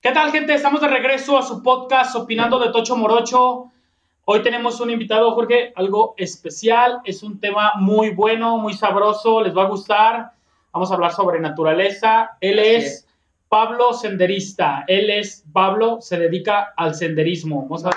¿Qué tal, gente? Estamos de regreso a su podcast Opinando de Tocho Morocho. Hoy tenemos un invitado, Jorge, algo especial. Es un tema muy bueno, muy sabroso, les va a gustar. Vamos a hablar sobre naturaleza. Él es Pablo Senderista. Él es Pablo, se dedica al senderismo. Vamos a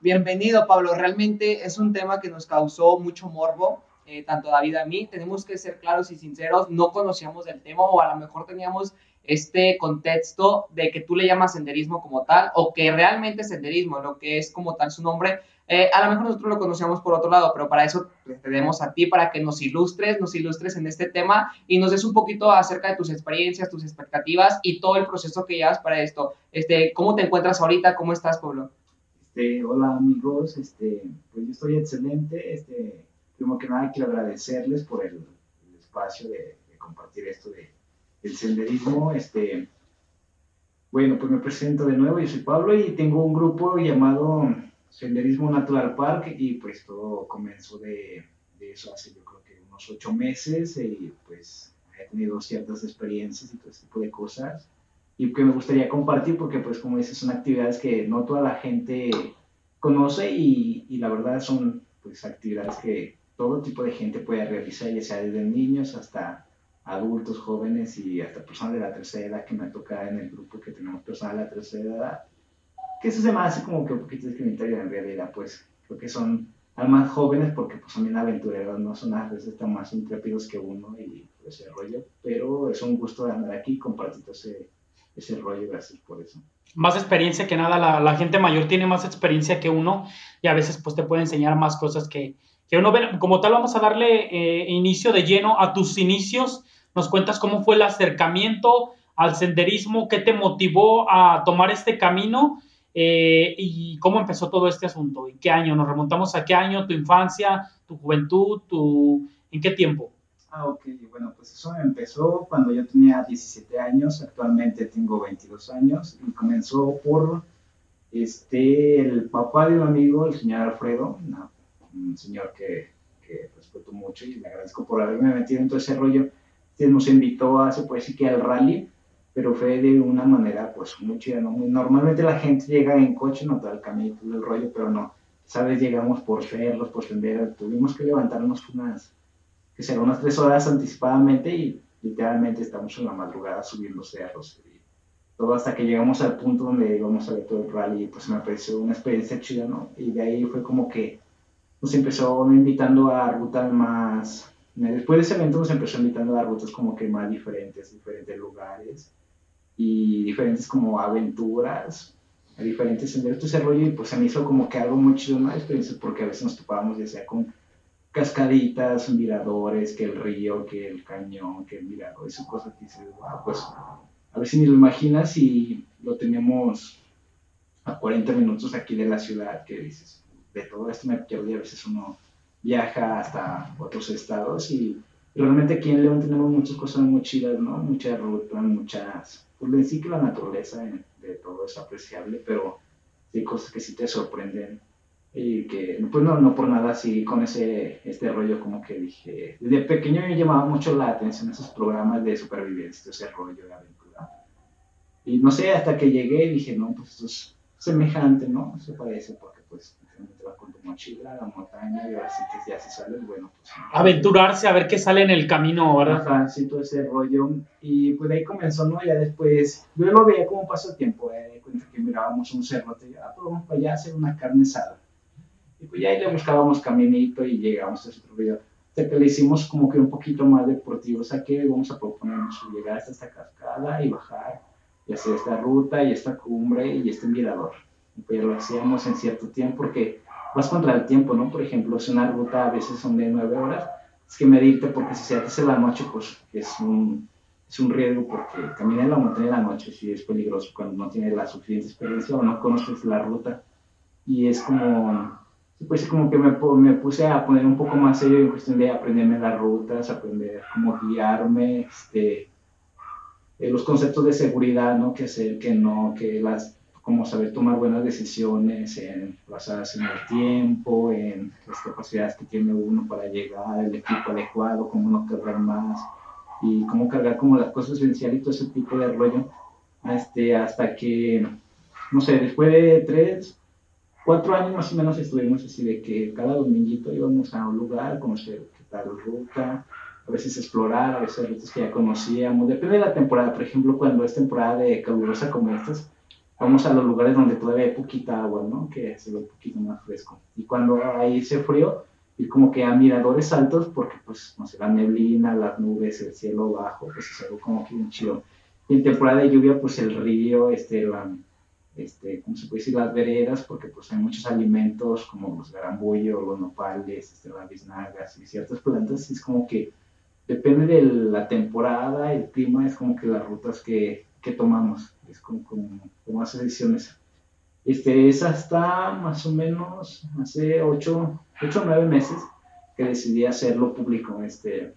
Bienvenido, Pablo. Realmente es un tema que nos causó mucho morbo, eh, tanto David a mí. Tenemos que ser claros y sinceros. No conocíamos el tema o a lo mejor teníamos este contexto de que tú le llamas senderismo como tal o que realmente senderismo, lo que es como tal su nombre, eh, a lo mejor nosotros lo conocíamos por otro lado, pero para eso tenemos a ti, para que nos ilustres, nos ilustres en este tema y nos des un poquito acerca de tus experiencias, tus expectativas y todo el proceso que llevas para esto. Este, ¿Cómo te encuentras ahorita? ¿Cómo estás, Pablo? Este, hola amigos, este, pues yo estoy excelente. Este, primero que nada quiero agradecerles por el, espacio de, compartir esto de, del senderismo. Este, bueno, pues me presento de nuevo, yo soy Pablo y tengo un grupo llamado Senderismo Natural Park y pues todo comenzó de, eso hace yo creo que unos ocho meses y pues he tenido ciertas experiencias y todo ese tipo de cosas y que me gustaría compartir porque pues como dices son actividades que no toda la gente conoce y, y la verdad son pues actividades que todo tipo de gente puede realizar ya sea desde niños hasta adultos, jóvenes y hasta personas de la tercera edad que me toca en el grupo que tenemos personas de la tercera edad que eso se me hace como que un poquito discriminatorio en realidad, pues creo que son más jóvenes porque pues bien aventureros, no son a veces tan más intrépidos que uno y ese rollo, pero es un gusto de andar aquí compartiendo ese, ese rollo, gracias por eso. Más experiencia que nada, la, la, gente mayor tiene más experiencia que uno y a veces pues te puede enseñar más cosas que, que uno. Como tal, vamos a darle eh, inicio de lleno a tus inicios. Nos cuentas cómo fue el acercamiento al senderismo, qué te motivó a tomar este camino eh, ¿Y cómo empezó todo este asunto? ¿En qué año? ¿Nos remontamos a qué año? ¿Tu infancia? ¿Tu juventud? Tu... ¿En qué tiempo? Ah, ok. Bueno, pues eso empezó cuando yo tenía 17 años. Actualmente tengo 22 años. Y comenzó por este, el papá de un amigo, el señor Alfredo, un señor que, que, respeto mucho y le agradezco por haberme metido en todo ese rollo. Nos invitó a, se puede decir que al rally pero fue de una manera pues muy chida, ¿no? Normalmente la gente llega en coche, no todo el camino, todo el rollo, pero no, ¿sabes? Llegamos por cerros, por senderos, tuvimos que levantarnos unas, que será unas tres horas anticipadamente y literalmente estamos en la madrugada subiendo cerros. Todo hasta que llegamos al punto donde íbamos a ver todo el rally, pues me pareció una experiencia chida, ¿no? Y de ahí fue como que nos empezó invitando a rutas más... Después de ese evento nos empezó invitando a rutas como que más diferentes, diferentes lugares y diferentes como aventuras, a diferentes senderos, todo ese rollo, y pues se me hizo como que algo muy chido, una experiencia, porque a veces nos topábamos ya sea con cascaditas, miradores, que el río, que el cañón, que el mirador, esas cosas que dices, wow, pues a ver si ni lo imaginas y lo tenemos a 40 minutos aquí de la ciudad, que dices, de todo esto me pierdo y a veces uno viaja hasta otros estados y realmente aquí en León tenemos muchas cosas muy chidas, ¿no? Muchas rutas, muchas pues en sí que la naturaleza de, todo es apreciable, pero hay cosas que sí te sorprenden y que pues no, no por nada así con ese este rollo como que dije, desde pequeño me llamaba mucho la atención esos programas de supervivencia, ese rollo de aventura. Y no sé, hasta que llegué dije, no, pues esto es semejante, ¿no? Se parece porque pues tu mochila a la montaña y ahora sí que ya se sale, bueno, pues... Aventurarse a ver qué sale en el camino, ¿verdad? Ajá, sí, todo ese rollo. Y pues de ahí comenzó, ¿no? Ya después, yo lo veía como pasatiempo, eh, de cuenta que mirábamos un cerro, y ah, pues vamos para allá a hacer una carne asada. Y pues ya ahí le buscábamos caminito y llegamos a ese rollo. Hasta que le hicimos como que un poquito más deportivo, o sea que vamos a proponernos llegar hasta esta cascada y bajar y hacer esta ruta y esta cumbre y este mirador pero lo hacíamos en cierto tiempo porque vas contra el tiempo, ¿no? Por ejemplo, si una ruta a veces son de nueve horas, es que medirte porque si se hace en la noche, pues es un, es un riesgo porque caminar en la montaña en la noche sí es peligroso cuando no tienes la suficiente experiencia o no conoces la ruta. Y es como, pues como que me, me puse a poner un poco más serio en cuestión de aprenderme las rutas, aprender cómo guiarme, este, eh, los conceptos de seguridad, ¿no? Que hacer, que no, que las cómo saber tomar buenas decisiones en, basadas en el tiempo, en las capacidades que tiene uno para llegar, el equipo adecuado, cómo no quebrar más. y cómo cargar como las cosas esenciales y todo ese tipo de rollo, este, hasta que, no sé, después de tres, cuatro años más o menos estuvimos así de que cada dominguito íbamos a un lugar, conocer qué tal ruta, a veces explorar, a veces rutas que ya conocíamos, depende de la temporada, por ejemplo, cuando es temporada de calurosa como estas, vamos a los lugares donde todavía hay poquita agua, ¿no? Que se ve un poquito más fresco. Y cuando hay ese frío, ir como que a miradores altos, porque pues, no sé, la neblina, las nubes, el cielo bajo, pues es algo como que un chido. Y en temporada de lluvia, pues el río, este, la, este, ¿cómo se puede decir? Las veredas, porque pues hay muchos alimentos como los garambullos, los nopales, este, las biznagas y ciertas plantas, y es como que depende de la temporada, el clima, es como que las rutas que, que tomamos, es como, como, como hace decisiones. Este, es hasta más o menos hace 8 o 9 meses que decidí hacerlo público. Este,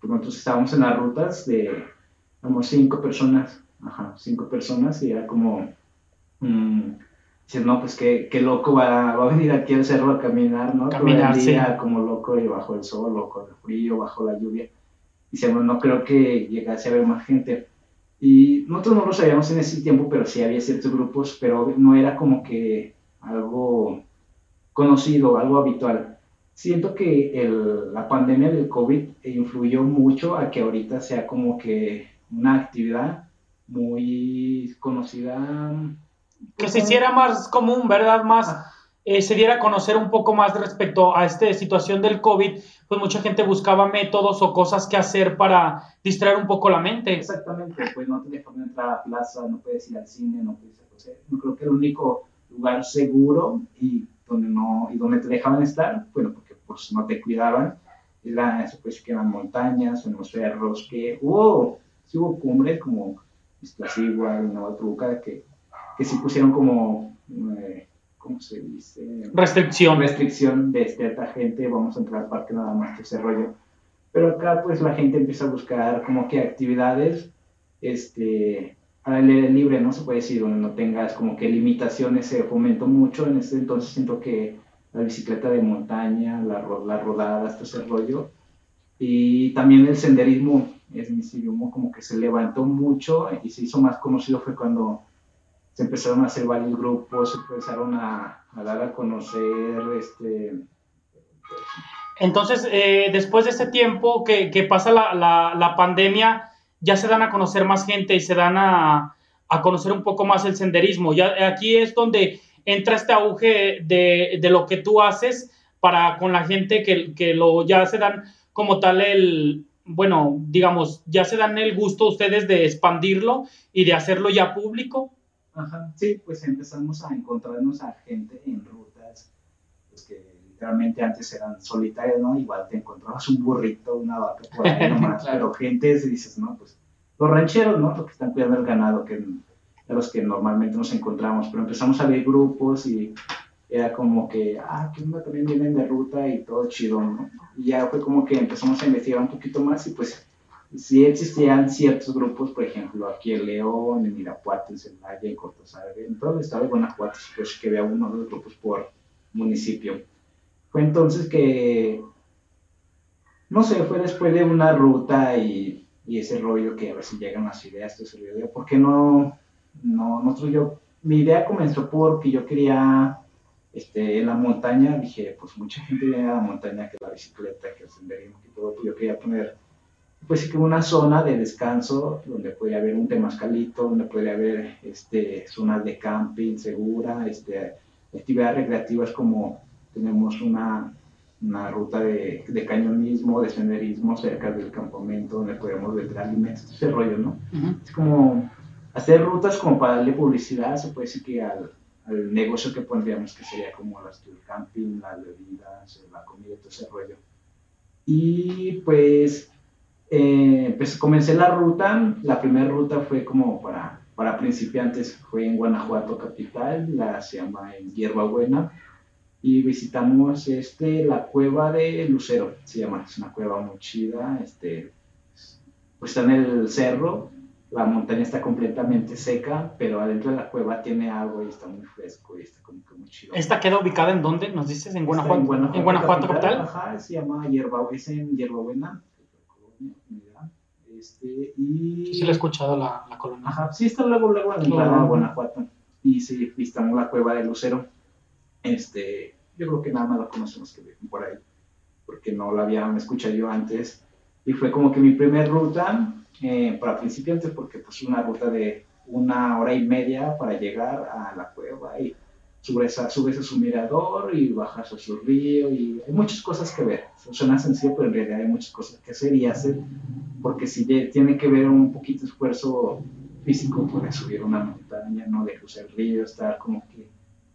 pues nosotros estábamos en las rutas de como 5 personas, ajá, 5 personas y era como, mmm, no, pues qué, qué loco va, va, a venir aquí al cerro a caminar, ¿no? Caminar, Todo el día, como loco y bajo el sol, loco el frío, bajo la lluvia. Y decíamos, no creo que llegase a haber más gente y nosotros no lo sabíamos en ese tiempo, pero sí había ciertos grupos, pero no era como que algo conocido, algo habitual. Siento que el, la pandemia del COVID influyó mucho a que ahorita sea como que una actividad muy conocida. Que se hiciera más común, ¿verdad? Más. Eh, se diera a conocer un poco más respecto a esta situación del COVID, pues mucha gente buscaba métodos o cosas que hacer para distraer un poco la mente. Exactamente, pues no te dejan entrar a la plaza, no puedes ir al cine, no puedes ir No creo que el único lugar seguro y donde, no, y donde te dejaban estar, bueno, porque pues no te cuidaban, era, pues que eran montañas, en los cerros, que hubo, sí hubo cumbres como Iztaccíhuatl, Nueva que, que sí pusieron como... Eh, ¿cómo se dice? Restricción. Restricción de cierta gente, vamos a entrar al parque nada más que ese rollo. Pero acá pues la gente empieza a buscar como que actividades este, al aire libre, ¿no? Se puede decir, donde no tengas como que limitaciones, se fomentó mucho, en ese entonces siento que la bicicleta de montaña, la, las rodadas, todo ese rollo, y también el senderismo, es mi como que se levantó mucho y se hizo más conocido fue cuando se empezaron a hacer varios grupos, se empezaron a, dar a conocer, este... Entonces, eh, después de ese tiempo que, pasa la, la, la, pandemia, ya se dan a conocer más gente y se dan a, a, conocer un poco más el senderismo. Ya aquí es donde entra este auge de, de lo que tú haces para con la gente que, que, lo ya se dan como tal el, bueno, digamos, ya se dan el gusto ustedes de expandirlo y de hacerlo ya público. Ajá, sí, pues empezamos a encontrarnos a gente en rutas, pues que literalmente antes eran solitarias, ¿no? Igual te encontrabas un burrito, una vaca por ahí nomás, pero gente, dices, no, pues los rancheros, ¿no? Los que están cuidando el ganado, que a los que normalmente nos encontramos, pero empezamos a ver grupos y era como que, ah, que también vienen de ruta y todo chido, ¿no? Y ya fue como que empezamos a investigar un poquito más y pues sí existían ciertos grupos, por ejemplo, aquí en León, en Irapuato, en Celaya, en Cortázar, en todo el estado de Guanajuato, pues que había uno de los grupos por municipio. Fue entonces que, no sé, fue después de una ruta y, y ese rollo que a ver si llegan las ideas, todo ese rollo, ¿por qué no, no, nosotros yo, mi idea comenzó porque yo quería, este, en la montaña, dije, pues mucha gente viene a la montaña que la bicicleta, que el senderismo, que todo, pues yo quería poner pues sí que una zona de descanso donde podría haber un temascalito, donde podría haber este, zonas de camping segura, este, actividades recreativas como tenemos una, una ruta de, de, cañonismo, de senderismo cerca del campamento donde podemos vender alimentos, ese rollo, ¿no? Es como hacer rutas como para darle publicidad, se puede decir que al, al negocio que pondríamos, que sería como las el camping, las bebidas, la comida, todo ese rollo. Y pues eh, pues comencé la ruta, la primera ruta fue como para, para principiantes, fue en Guanajuato capital, la se llama en Hierbabuena, y visitamos este, la cueva de Lucero, se llama, es una cueva muy chida, este, pues está en el cerro, la montaña está completamente seca, pero adentro de la cueva tiene agua y está muy fresco y está como que muy chido. ¿Esta queda ubicada en dónde? ¿Nos dices? ¿En Guanajuato? En Guanajuato, capital, Ajá, se llama Hierba, es en Hierbabuena Este, y... Sí, le he escuchado la, la colonia. Ajá, sí, está luego, luego en la Guanajuato. Y sí, visitamos la cueva de Lucero. Este, yo creo que nada más la conocemos que por ahí, porque no la había escuchado yo antes. Y fue como que mi primer ruta eh, para principiantes, porque pues una ruta de una hora y media para llegar a la cueva y subes a, subes a su mirador y bajas a su río y hay muchas cosas que ver. Suena sencillo, pero en realidad hay muchas cosas que hacer y hacer, porque si tiene que ver un poquito de esfuerzo físico, puede subir una montaña, no de cruzar el río, estar como que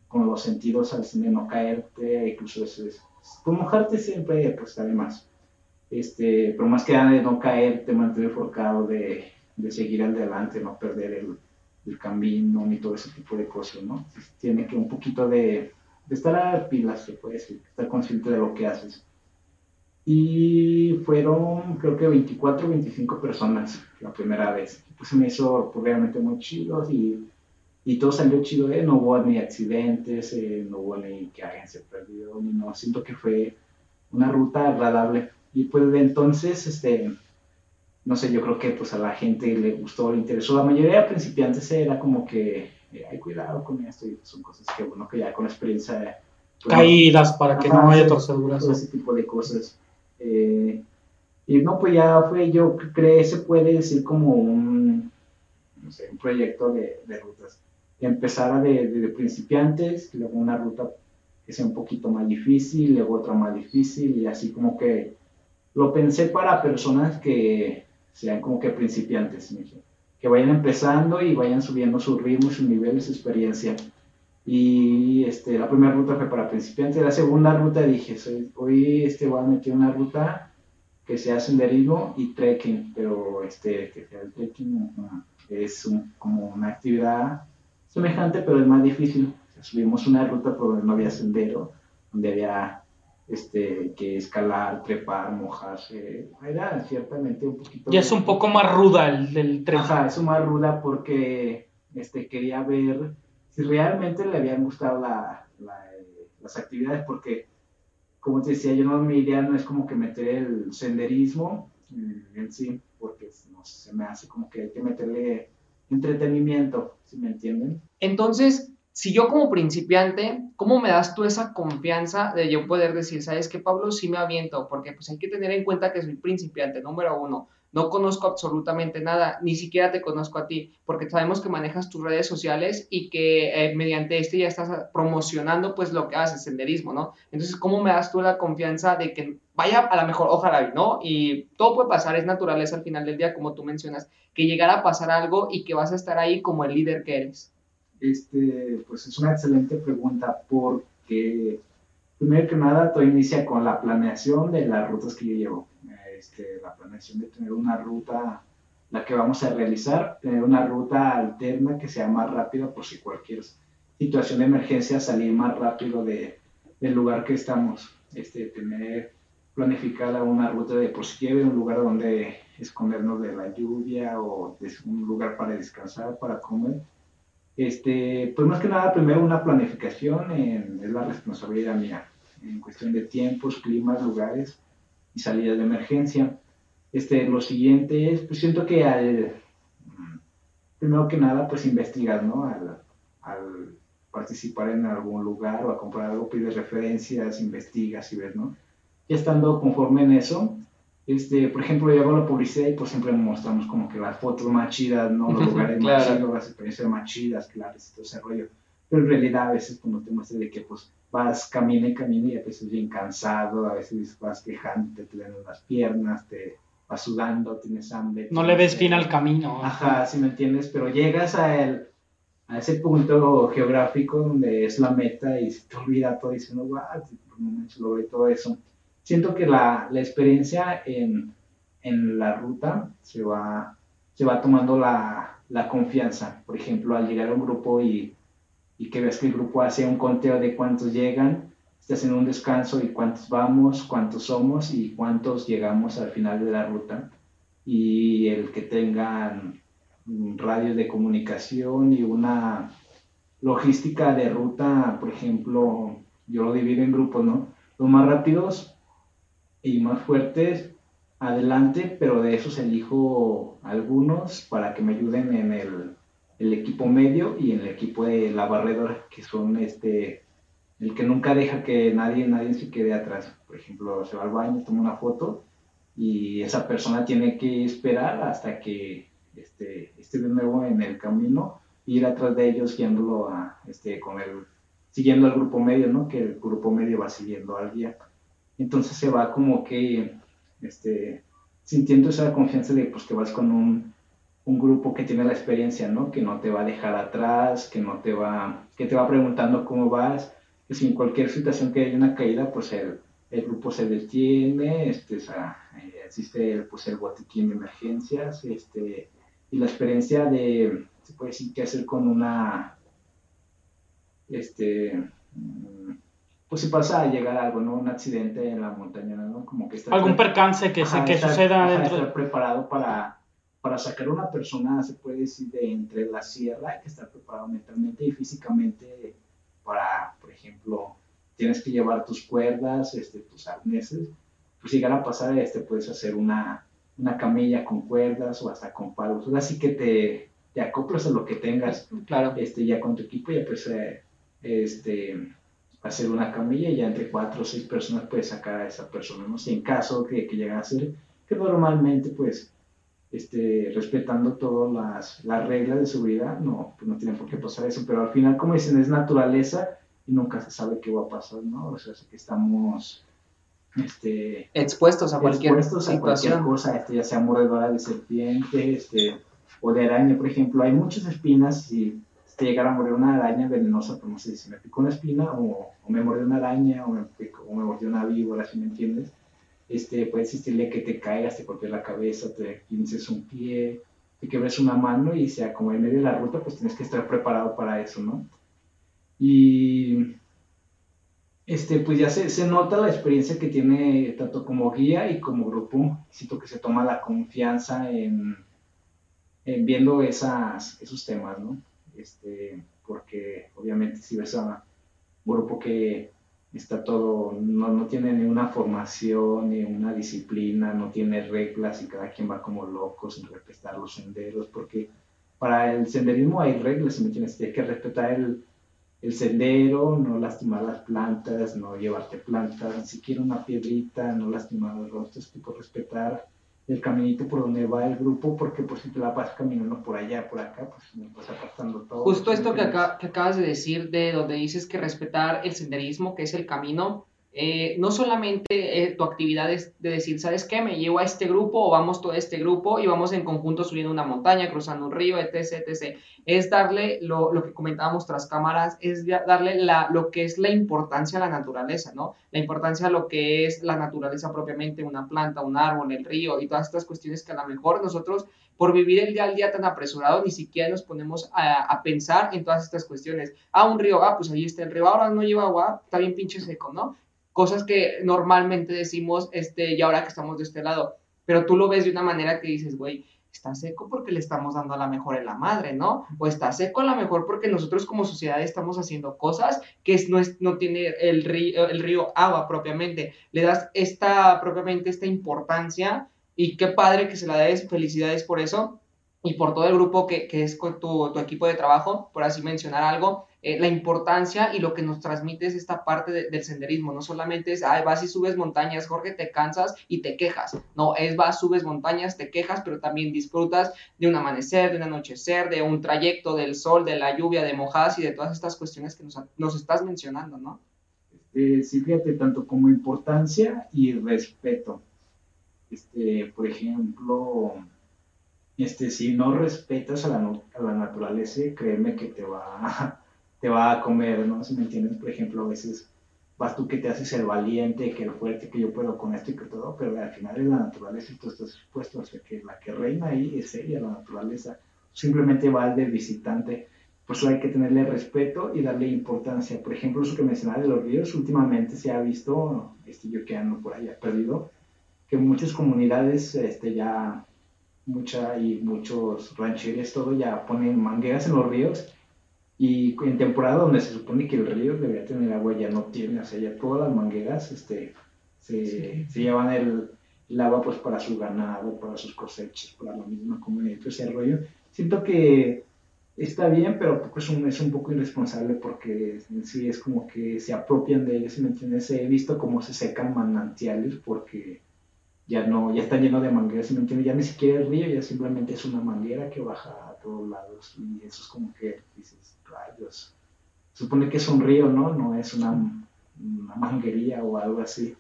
con los sentidos al cine, no caerte, incluso eso es, pues mojarte siempre, pues está de más. Este, pero más que nada de no caerte, mantener enfocado, de, de seguir adelante, no perder el, el camino ni todo ese tipo de cosas, ¿no? Tiene que un poquito de, de estar a pilas, se puede decir, estar consciente de lo que haces. Y fueron, creo que 24 25 personas la primera vez. Pues se me hizo realmente muy chido y, y todo salió chido, ¿eh? No hubo ni accidentes, eh, no hubo ni que alguien se perdió, ni no. Siento que fue una ruta agradable. Y pues de entonces, este, no sé, yo creo que pues a la gente le gustó, le interesó. La mayoría de principiantes era como que, eh, hay cuidado con esto, y son cosas que, bueno, que ya con experiencia... Pues, Caídas para que no haya torceduras. Todo ese tipo de cosas. Eh, y no, pues ya fue, yo creo que se puede decir como un, no sé, un proyecto de, de rutas. Empezara de, de, principiantes, luego una ruta que sea un poquito más difícil, luego otra más difícil, y así como que lo pensé para personas que sean como que principiantes, que vayan empezando y vayan subiendo su ritmo, su nivel, su experiencia. Y este, la primera ruta fue para principiantes, la segunda ruta dije, hoy este, voy a meter una ruta que sea senderismo y trekking, pero este, que sea el trekking es como una actividad semejante, pero es más difícil. subimos una ruta por donde no había sendero, donde había este, que escalar, trepar, mojarse. Era ciertamente un poquito... Y es un poco más ruda el del trekking. Ajá, es más ruda porque este, quería ver si realmente le habían gustado la, las actividades, porque, como te decía, yo no, mi idea no es como que meter el senderismo en sí, porque no, se me hace como que hay que meterle entretenimiento, si me entienden. Entonces, si yo como principiante, ¿cómo me das tú esa confianza de yo poder decir, sabes que Pablo sí me aviento? Porque pues hay que tener en cuenta que soy principiante, número uno. No conozco absolutamente nada, ni siquiera te conozco a ti, porque sabemos que manejas tus redes sociales y que eh, mediante este ya estás promocionando pues lo que haces, senderismo, ¿no? Entonces, ¿cómo me das tú la confianza de que vaya a la mejor, ojalá, ¿no? Y todo puede pasar, es naturaleza al final del día, como tú mencionas, que llegara a pasar algo y que vas a estar ahí como el líder que eres. Este, pues es una excelente pregunta porque, primero que nada, todo inicia con la planeación de las rutas que yo llevo. Este, la planeación de tener una ruta, la que vamos a realizar, tener una ruta alterna que sea más rápida por si cualquier situación de emergencia salir más rápido de, del lugar que estamos. Este, tener planificada una ruta de por si un lugar donde escondernos de la lluvia o un lugar para descansar, para comer este, pues más que nada, primero una planificación es la responsabilidad mía, en cuestión de tiempos, climas, lugares y salidas de emergencia. Este, lo siguiente es, pues siento que al, primero que nada, pues investigar, ¿no? Al, al participar en algún lugar o a comprar algo, pides referencias, investigas y ves, ¿no? Ya estando conforme en eso, este, por ejemplo, yo hago la publicidad y pues siempre mostramos como que las fotos más chidas, ¿no? Los lugares más chidos, las experiencias más chidas, claro, y todo ese rollo. Pero en realidad a veces cuando te muestras de que pues vas, camina y camina y a veces bien cansado, a veces vas quejándote, te duelen las piernas, te vas sudando, tienes hambre. No le ves fin al camino. Ajá, si me entiendes, pero llegas a, el, a ese punto geográfico donde es la meta y se te olvida todo diciendo, wow, por un momento logré todo eso siento que la, la experiencia en, en, la ruta se va, se va tomando la, la, confianza. Por ejemplo, al llegar a un grupo y, y, que ves que el grupo hace un conteo de cuántos llegan, estás en un descanso y cuántos vamos, cuántos somos y cuántos llegamos al final de la ruta. Y el que tengan radio de comunicación y una logística de ruta, por ejemplo, yo lo divido en grupos, ¿no? Los más rápidos y más fuertes adelante, pero de esos elijo algunos para que me ayuden en el, equipo medio y en el equipo de la barredora, que son este el que nunca deja que nadie, nadie se quede atrás. Por ejemplo, se va al baño, toma una foto y esa persona tiene que esperar hasta que este, esté de nuevo en el camino, ir atrás de ellos guiándolo a, este, con el, siguiendo al grupo medio, ¿no? Que el grupo medio va siguiendo al guía. Entonces se va como que este, sintiendo esa confianza de pues, que vas con un, un, grupo que tiene la experiencia, ¿no? Que no te va a dejar atrás, que no te va, que te va preguntando cómo vas, que en cualquier situación que haya una caída, pues el, el grupo se detiene, este, eh, existe el, pues, el botiquín de emergencias, este, y la experiencia de, se puede decir, qué hacer con una, este, mm, pues si pasa a llegar algo, ¿no? Un accidente en la montaña, ¿no? Como que está... Algún percance que, se, que suceda dentro... Estar preparado para, para sacar a una persona, se puede decir, de entre la sierra, hay que estar preparado mentalmente y físicamente para, por ejemplo, tienes que llevar tus cuerdas, este, tus arneses, pues si llegar a pasar, este, puedes hacer una, una camilla con cuerdas o hasta con palos, así que te, te acoplas a lo que tengas, claro. este, ya con tu equipo, ya pues, eh, este hacer una camilla y ya entre cuatro o seis personas puedes sacar a esa persona, ¿no? Si en caso que, que llegara a ser, que normalmente pues este, respetando todas las, las, reglas de seguridad, no, pues no tienen por qué pasar eso, pero al final, como dicen, es naturaleza y nunca se sabe qué va a pasar, ¿no? O sea, que estamos este, expuestos a cualquier expuestos a cualquier cosa, este, ya sea mordedora de serpiente, este, o de araña, por ejemplo, hay muchas espinas y te llegara a morir una araña venenosa, como se dice, me picó una espina o, me mordió una araña o me, o me mordió una víbora, si me entiendes, este, puede existirle que te caigas, te golpees la cabeza, te pinces un pie, te quebres una mano y sea como en medio de la ruta, pues tienes que estar preparado para eso, ¿no? Y este, pues ya se, se nota la experiencia que tiene tanto como guía y como grupo, siento que se toma la confianza en, en viendo esas, esos temas, ¿no? Este, porque obviamente si ves a un grupo que está todo, no, no, tiene ni una formación, ni una disciplina, no tiene reglas y cada quien va como loco sin respetar los senderos, porque para el senderismo hay reglas, me tienes que respetar el, el, sendero, no lastimar las plantas, no llevarte plantas, ni siquiera una piedrita, no lastimar los rostros, tipo respetar el caminito por donde va el grupo, porque pues si te la vas caminando por allá, por acá, pues me vas apartando todo. Justo esto que, acá, que acabas de decir, de donde dices que respetar el senderismo, que es el camino, eh, no solamente eh, tu actividad es de decir, ¿sabes qué? Me llevo a este grupo o vamos todo este grupo y vamos en conjunto subiendo una montaña, cruzando un río, etc. etc. Es darle lo, lo que comentábamos tras cámaras, es darle la, lo que es la importancia a la naturaleza, ¿no? La importancia a lo que es la naturaleza propiamente, una planta, un árbol, el río y todas estas cuestiones que a lo mejor nosotros, por vivir el día al día tan apresurado, ni siquiera nos ponemos a, a pensar en todas estas cuestiones. Ah, un río, ah, pues ahí está el río, ahora no lleva agua, está bien pinche seco, ¿no? Cosas que normalmente decimos, este, y ahora que estamos de este lado, pero tú lo ves de una manera que dices, güey, está seco porque le estamos dando a la mejor en la madre, ¿no? O está seco a la mejor porque nosotros como sociedad estamos haciendo cosas que no, es, no tiene el río, el río agua propiamente. Le das esta, propiamente esta importancia y qué padre que se la des, felicidades por eso y por todo el grupo que, que es tu, tu equipo de trabajo, por así mencionar algo. Eh, la importancia y lo que nos transmite es esta parte del senderismo. No solamente es, ay, vas y subes montañas, Jorge, te cansas y te quejas. No, es vas, subes montañas, te quejas, pero también disfrutas de un amanecer, de un anochecer, de un trayecto, del sol, de la lluvia, de mojadas y de todas estas cuestiones que nos, nos estás mencionando, ¿no? Este, sí, fíjate, tanto como importancia y respeto. Este, por ejemplo, este, si no respetas a la, a la naturaleza, créeme que te va te va a comer, ¿no? Si me entiendes, por ejemplo, a veces vas tú que te haces el valiente, que el fuerte, que yo puedo con esto y que todo, pero al final es la naturaleza y tú estás expuesto a que la que reina ahí es ella, la naturaleza. Simplemente va de visitante. Por eso hay que tenerle respeto y darle importancia. Por ejemplo, eso que mencionaba de los ríos, últimamente se ha visto, este, yo que ando por allá perdido, que muchas comunidades este, ya, mucha y muchos rancheros, todo ya ponen mangueras en los ríos y en temporada donde se supone que el río debería tener agua, ya no tiene, o sea, ya todas las mangueras este, se, se llevan el, el agua pues para su ganado, para sus cosechas, para la misma comunidad, todo ese rollo. Siento que está bien, pero es un, es un poco irresponsable porque en sí es como que se apropian de ellos, ¿me entiendes? He visto cómo se secan manantiales porque ya no, ya está lleno de mangueras, ¿me entiendes? Ya ni siquiera es río, ya simplemente es una manguera que baja todos lados y eso es como que dices, rayos, supone que es un río, ¿no? No es una, una manguería o algo así.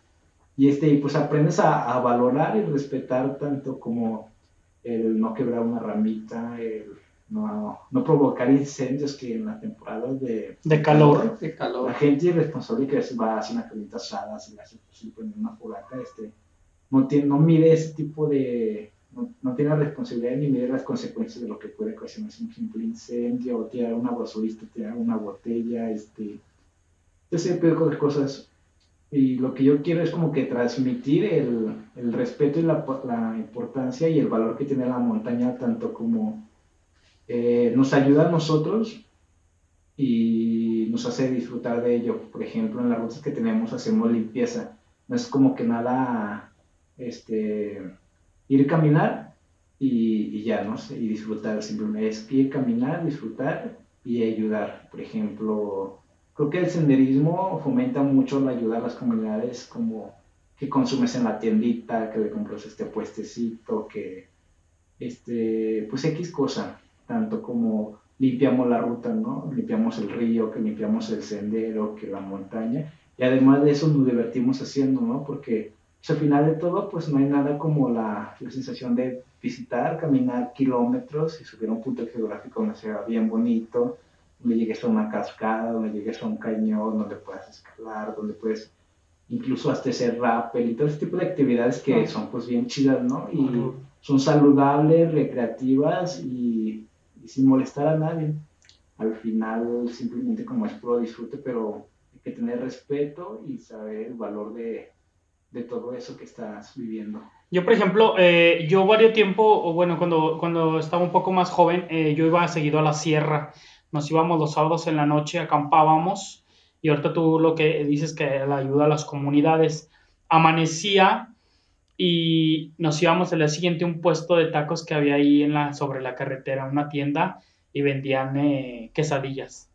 Y este, pues aprendes a, a valorar y respetar tanto como el no quebrar una ramita, el no, no provocar incendios que en las temporadas de, de calor, de calor, la gente irresponsable que va a hacer una carnita asada, se le hace posible una fogata, este, no, tiene, no mide ese tipo de, no, no, tiene la responsabilidad ni mide las consecuencias de lo que puede ocasionar un simple incendio, o tirar una basurista, tirar una botella, este, ese tipo de cosas. Y lo que yo quiero es como que transmitir el, el respeto y la, la importancia y el valor que tiene la montaña, tanto como eh, nos ayuda a nosotros y nos hace disfrutar de ello. Por ejemplo, en las rutas que tenemos hacemos limpieza. No es como que nada, este, ir caminar y, y ya, ¿no? Y disfrutar. Simplemente es ir caminar, disfrutar y ayudar. Por ejemplo, creo que el senderismo fomenta mucho la ayuda a las comunidades como que consumes en la tiendita, que le compras este puestecito, que este, pues X cosa tanto como limpiamos la ruta, ¿no? Limpiamos el río, que limpiamos el sendero, que la montaña. Y además de eso nos divertimos haciendo, ¿no? Porque pues, al final de todo, pues no hay nada como la, la, sensación de visitar, caminar kilómetros y subir a un punto geográfico donde sea bien bonito, donde llegues a una cascada, donde llegues a un cañón, donde puedas escalar, donde puedes incluso hasta hacer rappel y todo ese tipo de actividades que son pues bien chidas, ¿no? Y son saludables, recreativas y y sin molestar a nadie. Al final simplemente como es puro disfrute, pero hay que tener respeto y saber el valor de, de todo eso que estás viviendo. Yo, por ejemplo, eh, yo varios tiempo, bueno, cuando, cuando estaba un poco más joven, eh, yo iba seguido a la sierra. Nos íbamos los sábados en la noche, acampábamos, y ahorita tú lo que dices que la ayuda a las comunidades. Amanecía y nos íbamos al día siguiente a un puesto de tacos que había ahí en la, sobre la carretera, una tienda, y vendían eh, quesadillas.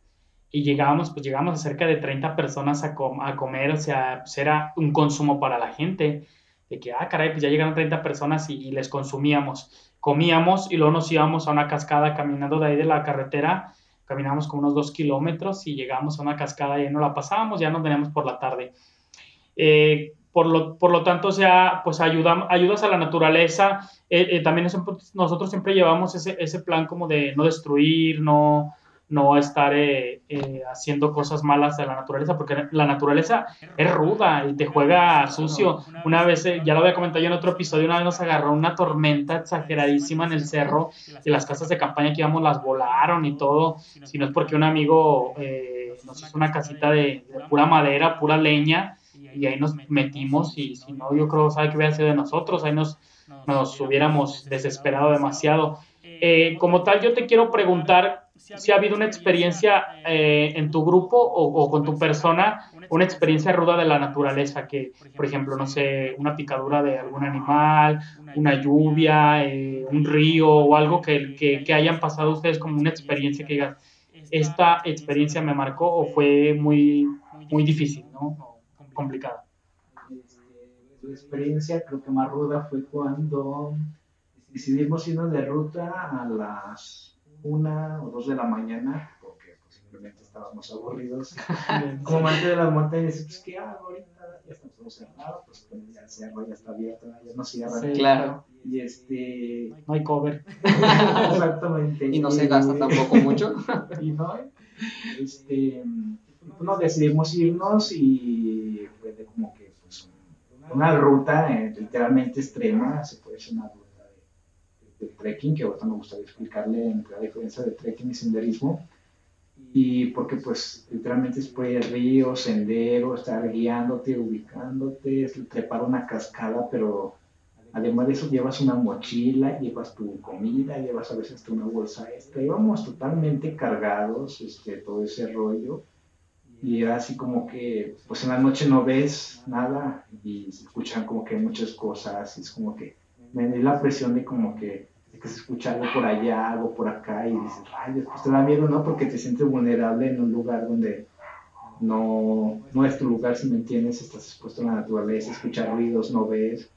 Y llegábamos, pues llegábamos a cerca de 30 personas a, a comer, o sea, pues era un consumo para la gente. De que, ah, caray, pues ya llegaron 30 personas y, les consumíamos. Comíamos y luego nos íbamos a una cascada caminando de ahí de la carretera. Caminamos como unos dos kilómetros y llegamos a una cascada y no la pasábamos, ya nos veníamos por la tarde. Eh, por lo, por lo tanto, o sea, pues ayuda, ayudas a la naturaleza. Eh, eh, también nosotros siempre llevamos ese, ese, plan como de no destruir, no, no estar eh, haciendo cosas malas a la naturaleza, porque la naturaleza es ruda y te juega sucio. Una vez, ya lo había comentado yo en otro episodio, una vez nos agarró una tormenta exageradísima en el cerro y las casas de campaña que íbamos las volaron y todo, si no es porque un amigo nos hizo una casita de, de pura madera, pura leña y ahí nos metimos y si no, yo creo, ¿sabe qué hubiera sido de nosotros? Ahí nos, nos hubiéramos desesperado demasiado. Eh, como tal, yo te quiero preguntar si ha habido una experiencia eh, en tu grupo o, con tu persona, una experiencia ruda de la naturaleza, que, por ejemplo, no sé, una picadura de algún animal, una lluvia, eh, un río o algo que, que, que, hayan pasado ustedes como una experiencia que digan, esta experiencia me marcó o fue muy, muy difícil, ¿no? complicada. Este, la experiencia creo que más ruda fue cuando decidimos irnos de ruta a las una o dos de la mañana, porque pues, simplemente estábamos aburridos. Como amante de las montañas, pues ¿qué hago ahorita? Ya está todo cerrado, pues ya el cerro ya está abierto, ya no cierra. Sí, claro. Y este... No hay cover. Exactamente. y no se gasta tampoco mucho. y no, este no, decidimos irnos y fue de como que pues, una ruta eh, literalmente extrema, se puede decir una ruta de, trekking, que ahorita me gustaría explicarle entre la diferencia de trekking y senderismo. Y porque pues literalmente es por el río, sendero, estar guiándote, ubicándote, trepar una cascada, pero además de eso llevas una mochila, llevas tu comida, llevas a veces una bolsa extra. Íbamos totalmente cargados, este, todo ese rollo y era así como que, pues en la noche no ves nada y se escuchan como que muchas cosas y es como que me da la presión de como que, que se escucha algo por allá, algo por acá y dices, ay, después te da miedo, ¿no? Porque te sientes vulnerable en un lugar donde no, no es tu lugar, si me entiendes, estás expuesto a la naturaleza, escuchar ruidos, no ves,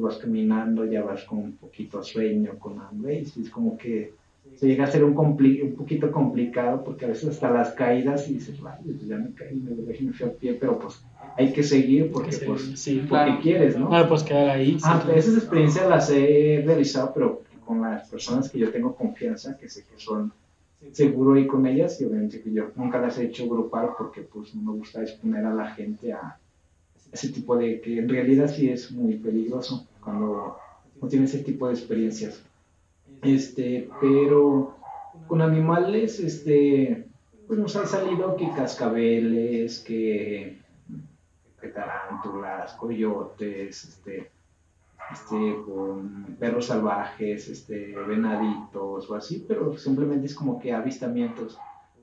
vas caminando, ya vas con un poquito de sueño, con hambre, y es como que se llega a ser un, un poquito complicado porque a veces hasta las caídas y dices, vaya, pues ya me caí, me dejé me fui a pie, pero pues hay que seguir porque, pues, sí, porque quieres, ¿no? Ah, pues quedar ahí. Ah, esas experiencias las he realizado, pero con las personas que yo tengo confianza, que sé que son seguro ir con ellas y obviamente que yo nunca las he hecho grupal porque pues no me gusta exponer a la gente a ese tipo de que en realidad sí es muy peligroso cuando no tiene ese tipo de experiencias. Este, pero con animales, este, pues nos han salido que cascabeles, que, que tarántulas, coyotes, este, este, con perros salvajes, este, venaditos o así, pero simplemente es como que avistamientos.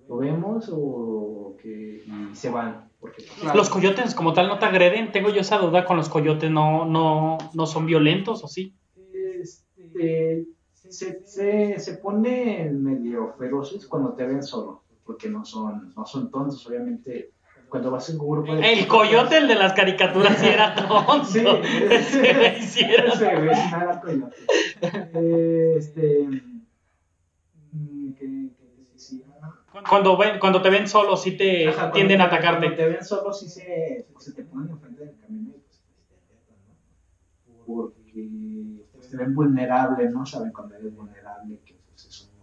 Lo vemos o que y se van. Porque, Los coyotes como tal no te agreden, tengo yo esa duda con los coyotes, ¿no, no, no son violentos o sí? Este, se, se, se ponen medio feroces cuando te ven solo, porque no son, no son tontos, obviamente cuando vas en un grupo de... El coyote, el de las caricaturas, sí era tonto. Sí, ese. Ese era coyote. Eh, este... Mm, ¿qué, cuando, ven, cuando te ven solo, sí te Ajá, tienden a atacarte. Cuando te ven solo, sí se, se te ponen enfrente del camino y pues, te ¿no? Porque pues, te ven vulnerable, ¿no? Saben cuando eres vulnerable que pues, eso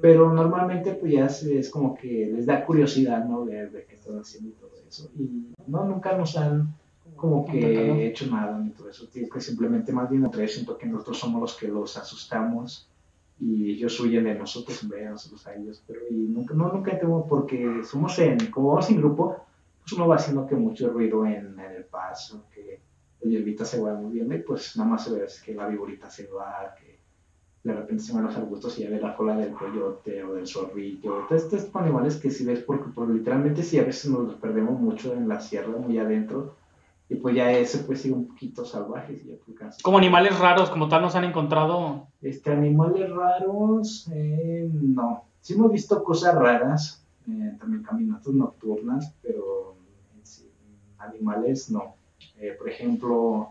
pero normalmente pues ya es, como que les da curiosidad, ¿no? Ver, de qué están haciendo y todo eso. Y no, nunca nos han como que hecho nada ni todo eso. Tío, que simplemente más bien otra vez siento que nosotros somos los que los asustamos y ellos huyen de nosotros en vez de nosotros a ellos. Pero y nunca, no, nunca tengo porque somos en, como vamos en grupo, pues uno va haciendo que mucho ruido en, el paso, que la hierbita se va moviendo y pues nada más se ve que la viborita se va, que de repente se van los arbustos y ya ves la cola del coyote o del zorrillo. Estos animales que si ves, porque pues, literalmente sí a veces nos los perdemos mucho en la sierra, muy adentro, y pues ya ese puede ser un poquito salvajes. Y pues, como animales raros, como tal, nos han encontrado. Este, animales raros, eh, no. Sí hemos visto cosas raras, eh, también caminatas nocturnas, pero animales no. Eh, por ejemplo,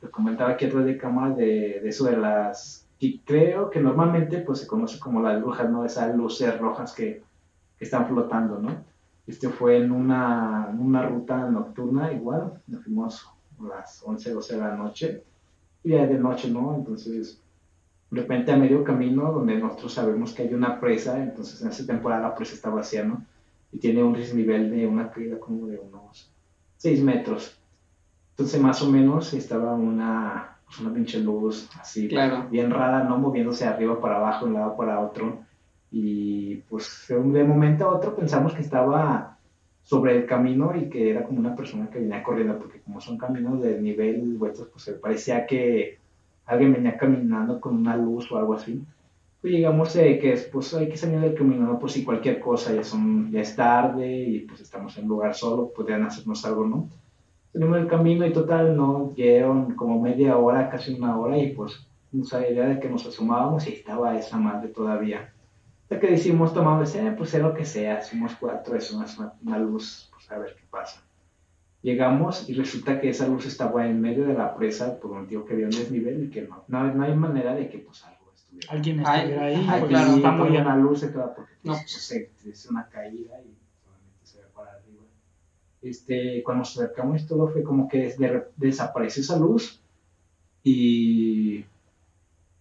te comentaba aquí atrás de cama de, de eso de las y creo que normalmente pues se conoce como las brujas, ¿no? Esas luces rojas que, que están flotando, ¿no? Este fue en una, una ruta nocturna igual, nos fuimos a las 11, 12 de la noche, y ya de noche, ¿no? Entonces, de repente a medio camino, donde nosotros sabemos que hay una presa, entonces en esa temporada la presa está vacía, ¿no? Y tiene un desnivel de una caída como de unos 6 metros. Entonces, más o menos estaba una, una pinche luz así, bien rara, no moviéndose de arriba para abajo, de un lado para otro. Y pues de momento a otro pensamos que estaba sobre el camino y que era como una persona que venía corriendo, porque como son caminos de nivel vueltos, pues parecía que alguien venía caminando con una luz o algo así. Pues llegamos eh, que pues hay que salir del camino, ¿no? Pues si cualquier cosa, ya, son, ya es tarde y pues estamos en un lugar solo, podrían hacernos algo, ¿no? Tenemos el camino y total no dieron como media hora, casi una hora y pues la idea de que nos asomábamos y estaba esa madre todavía. Hasta que decimos, tomamos, eh, pues sea lo que sea, somos cuatro, es una, una luz, pues a ver qué pasa. Llegamos y resulta que esa luz estaba en medio de la presa por un tío que había un desnivel y que no, no, hay manera de que pues algo estuviera. Alguien estuviera ahí, Ay, claro, está muy una luz, se queda porque no. pues, es una caída y este, cuando nos acercamos y todo fue como que desapareció esa luz y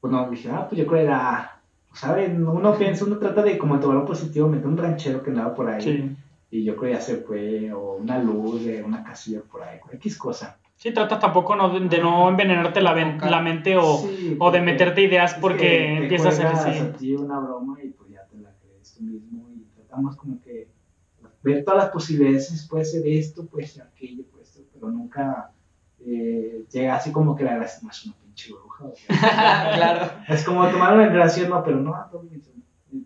bueno, dije, ah, pues yo creo que era, pues, ¿saben? Uno piensa, uno trata de como tomar un positivo, meter un ranchero que andaba por ahí y yo creo que ya se fue, o una luz de una casilla por ahí, X cosa. Sí, trata tampoco no, de no envenenarte la, la mente o, o, de meterte ideas porque empiezas a hacer así. una broma y pues ya te la crees tú mismo y tratamos como que ver todas las posibilidades, puede ser esto, puede ser aquello, puede ser, pero nunca eh, llega así como que la gracia no es una pinche bruja. claro. Es como tomar una gracia, no, pero no,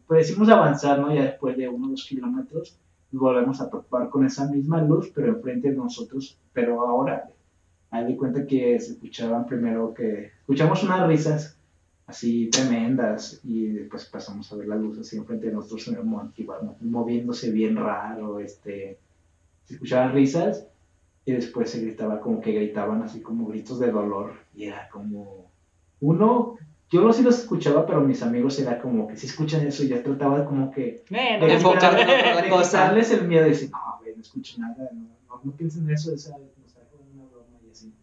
pues decimos avanzar, ¿no? Ya después de unos dos kilómetros, volvemos a topar con esa misma luz, pero enfrente de nosotros, pero ahora, hay de cuenta que se escuchaban primero que, escuchamos unas risas así tremendas y después pasamos a ver la luz así enfrente de nosotros moviéndose bien raro, este, se escuchaban risas y después se gritaba como que gritaban así como gritos de dolor y era como uno yo no sí los escuchaba, pero mis amigos era como que si escuchan eso, ya trataba como que no, de otra cosa. el miedo de decir, no, güey, no escucho nada, no, no, no piensen en eso, esa nos está jugando una broma y así.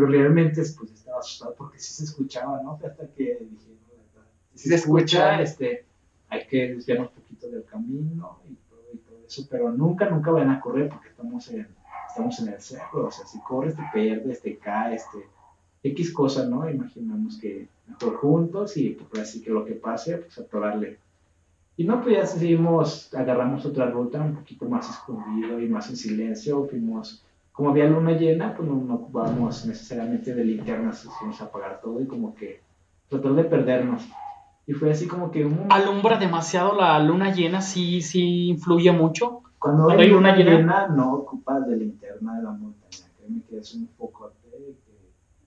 Pero realmente, pues, estaba asustado porque sí se escuchaba, ¿no? Hasta que dije, no, si se escucha. este, hay que desviarnos un poquito del camino y todo, y todo eso, pero nunca, nunca vayan a correr porque estamos en, estamos en el cerro, o sea, si corres te pierdes, te caes, te... X cosa, ¿no? Imaginamos que mejor juntos y pues así que lo que pase, pues atorarle. Y no, pues ya seguimos, agarramos otra ruta un poquito más escondido y más en silencio, fuimos, como había luna llena, pues no, no ocupábamos necesariamente de linternas, hicimos apagar todo y como que tratar de perdernos. Y fue así como que un... Alumbra demasiado la luna llena, sí, sí influye mucho. Cuando Cuando hay hay luna llena- llena, no ocupas de linterna de la montaña, créeme que es un foco que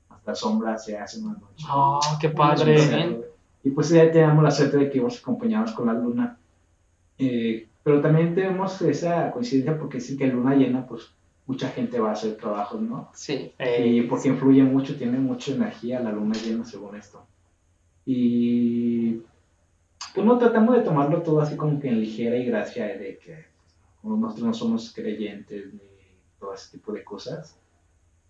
hasta sombra se hace una noche. Ah, qué padre. Y pues ya tenemos la suerte de que íbamos acompañados con la luna. Eh, pero también tenemos esa coincidencia porque sí que luna llena, pues mucha gente va a hacer trabajos, ¿no? Sí. Eh, y porque influye mucho, tiene mucha energía la luna llena según esto. Y pues no tratamos de tomarlo todo así como que en ligera y gracia de que como nosotros no somos creyentes ni todo ese tipo de cosas.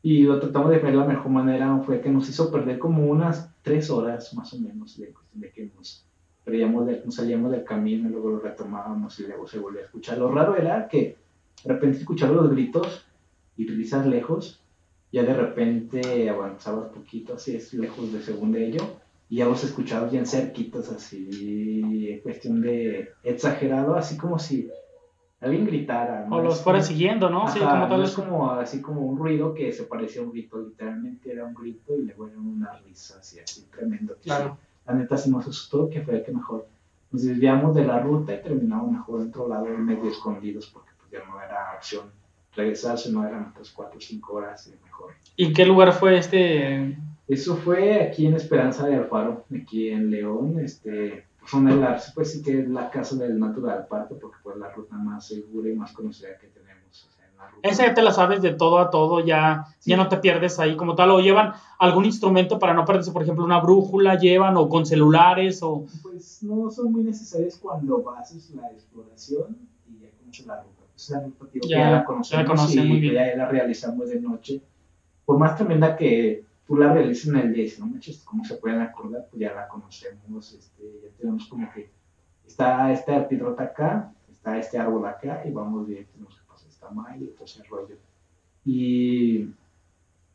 Y lo tratamos de ver de la mejor manera, fue que nos hizo perder como unas tres horas más o menos de, que nos, de- nos salíamos del camino y luego lo retomábamos y luego se volvía a escuchar. Lo raro era que de repente escuchaba los gritos y risas lejos, ya de repente avanzabas poquito, así es lejos de según de ello, y ya los escuchabas bien cerquitos, así, cuestión de exagerado, así como si alguien gritara. ¿no? o los fuera siguiendo, ¿no? sí, Ajá, como tal no es como así como un ruido que se parecía a un grito, literalmente era un grito y luego eran unas risas y así tremendo. Claro. sí, La neta sí nos asustó que fue que mejor nos desviamos de la ruta y terminamos mejor en otro lado medio escondidos porque ya no era opción regresarse, no eran otras cuatro o cinco horas y mejor. ¿Y qué lugar fue este? Eso fue aquí en Esperanza de Alfaro, aquí en León, este, pues pues sí que es la casa del Natural Park, porque fue la ruta más segura y más conocida que tenemos. o sea, en la ruta. Esa ya te la sabes de todo a todo, ya, Sí. ya no te pierdes ahí como tal, o llevan algún instrumento para no perderse, por ejemplo, una brújula llevan, o con celulares, o... Pues no son muy necesarias cuando haces la exploración y ya conoces la ruta. Pues esa Ya, ya, la la conocemos conocen y muy bien. ya la realizamos de noche. Por más tremenda que tú la realices en el día y si no manches, ¿cómo se pueden acordar? Pues ya la conocemos, este, ya tenemos como que está este arpitrote acá, está este árbol acá y vamos bien, tenemos que pasar esta malla y todo ese rollo. Y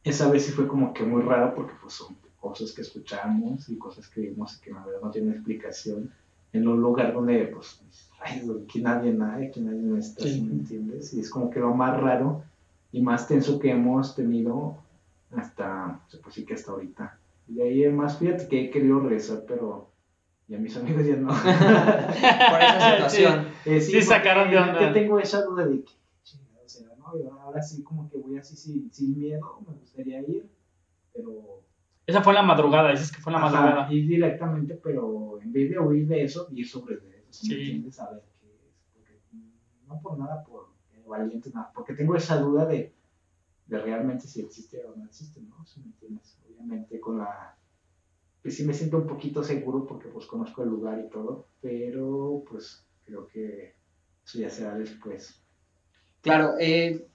esa vez sí fue como que muy raro porque pues son cosas que escuchamos y cosas que vimos que la verdad no tienen explicación en un lugar donde pues ay, güey, aquí nadie nada, aquí nadie no está, Sí. ¿sí ¿me entiendes? Y es como que lo más raro y más tenso que hemos tenido hasta, pues sí que hasta ahorita. Y de ahí más, fíjate que he querido regresar, pero ya mis amigos ya no. Por esa situación. Eh, Sí, porque sacaron de onda. Ya tengo esa duda de que, chingado será, ¿no? Y ahora sí, como que voy así sin, sin miedo, me gustaría ir, pero. Esa fue en la madrugada, dices que fue en la Ajá, madrugada. ir directamente, pero en vez de huir de eso, ir sobre de ¿sí? Qué es. Porque no por nada, por eh, valiente, nada, porque tengo esa duda de, de realmente si existe o no existe, ¿no? ¿Sí me entiendes? Obviamente con la pues sí me siento un poquito seguro porque pues conozco el lugar y todo, pero pues creo que eso ya será después. Claro, eh,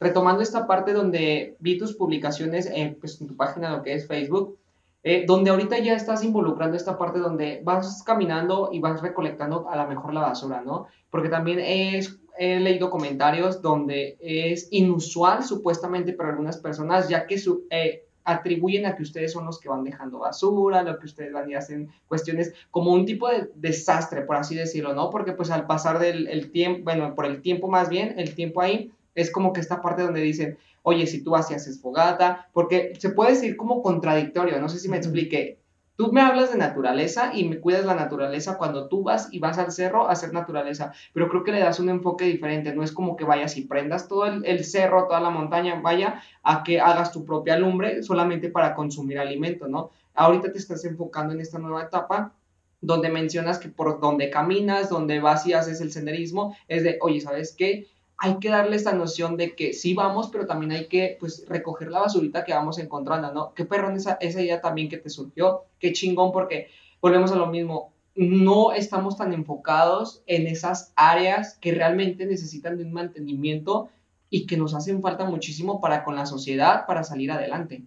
retomando esta parte donde vi tus publicaciones eh, pues, en tu página, lo que es Facebook, eh, donde ahorita ya estás involucrando esta parte donde vas caminando y vas recolectando a lo mejor la basura, ¿no? Porque también es- he leído comentarios donde es inusual supuestamente para algunas personas, ya que su, eh, atribuyen a que ustedes son los que van dejando basura, lo que ustedes van y hacen cuestiones como un tipo de desastre, por así decirlo, ¿no? Porque pues al pasar del el tiempo, bueno, por el tiempo más bien, el tiempo ahí es como que esta parte donde dicen, oye, si tú así haces fogata, porque se puede decir como contradictorio, no sé si me Ujú. explique. Tú me hablas de naturaleza y me cuidas la naturaleza cuando tú vas y vas al cerro a hacer naturaleza, pero creo que le das un enfoque diferente, no es como que vayas y prendas todo el, cerro, toda la montaña, vaya a que hagas tu propia lumbre solamente para consumir alimento, ¿no? Ahorita te estás enfocando en esta nueva etapa donde mencionas que por donde caminas, donde vas y haces el senderismo, es de, oye, ¿sabes qué? Hay que darle esta noción de que sí vamos, pero también hay que pues recoger la basurita que vamos encontrando, ¿no? Qué perrón esa, esa idea también que te surgió, qué chingón porque volvemos a lo mismo, no estamos tan enfocados en esas áreas que realmente necesitan de un mantenimiento y que nos hacen falta muchísimo para con la sociedad, para salir adelante.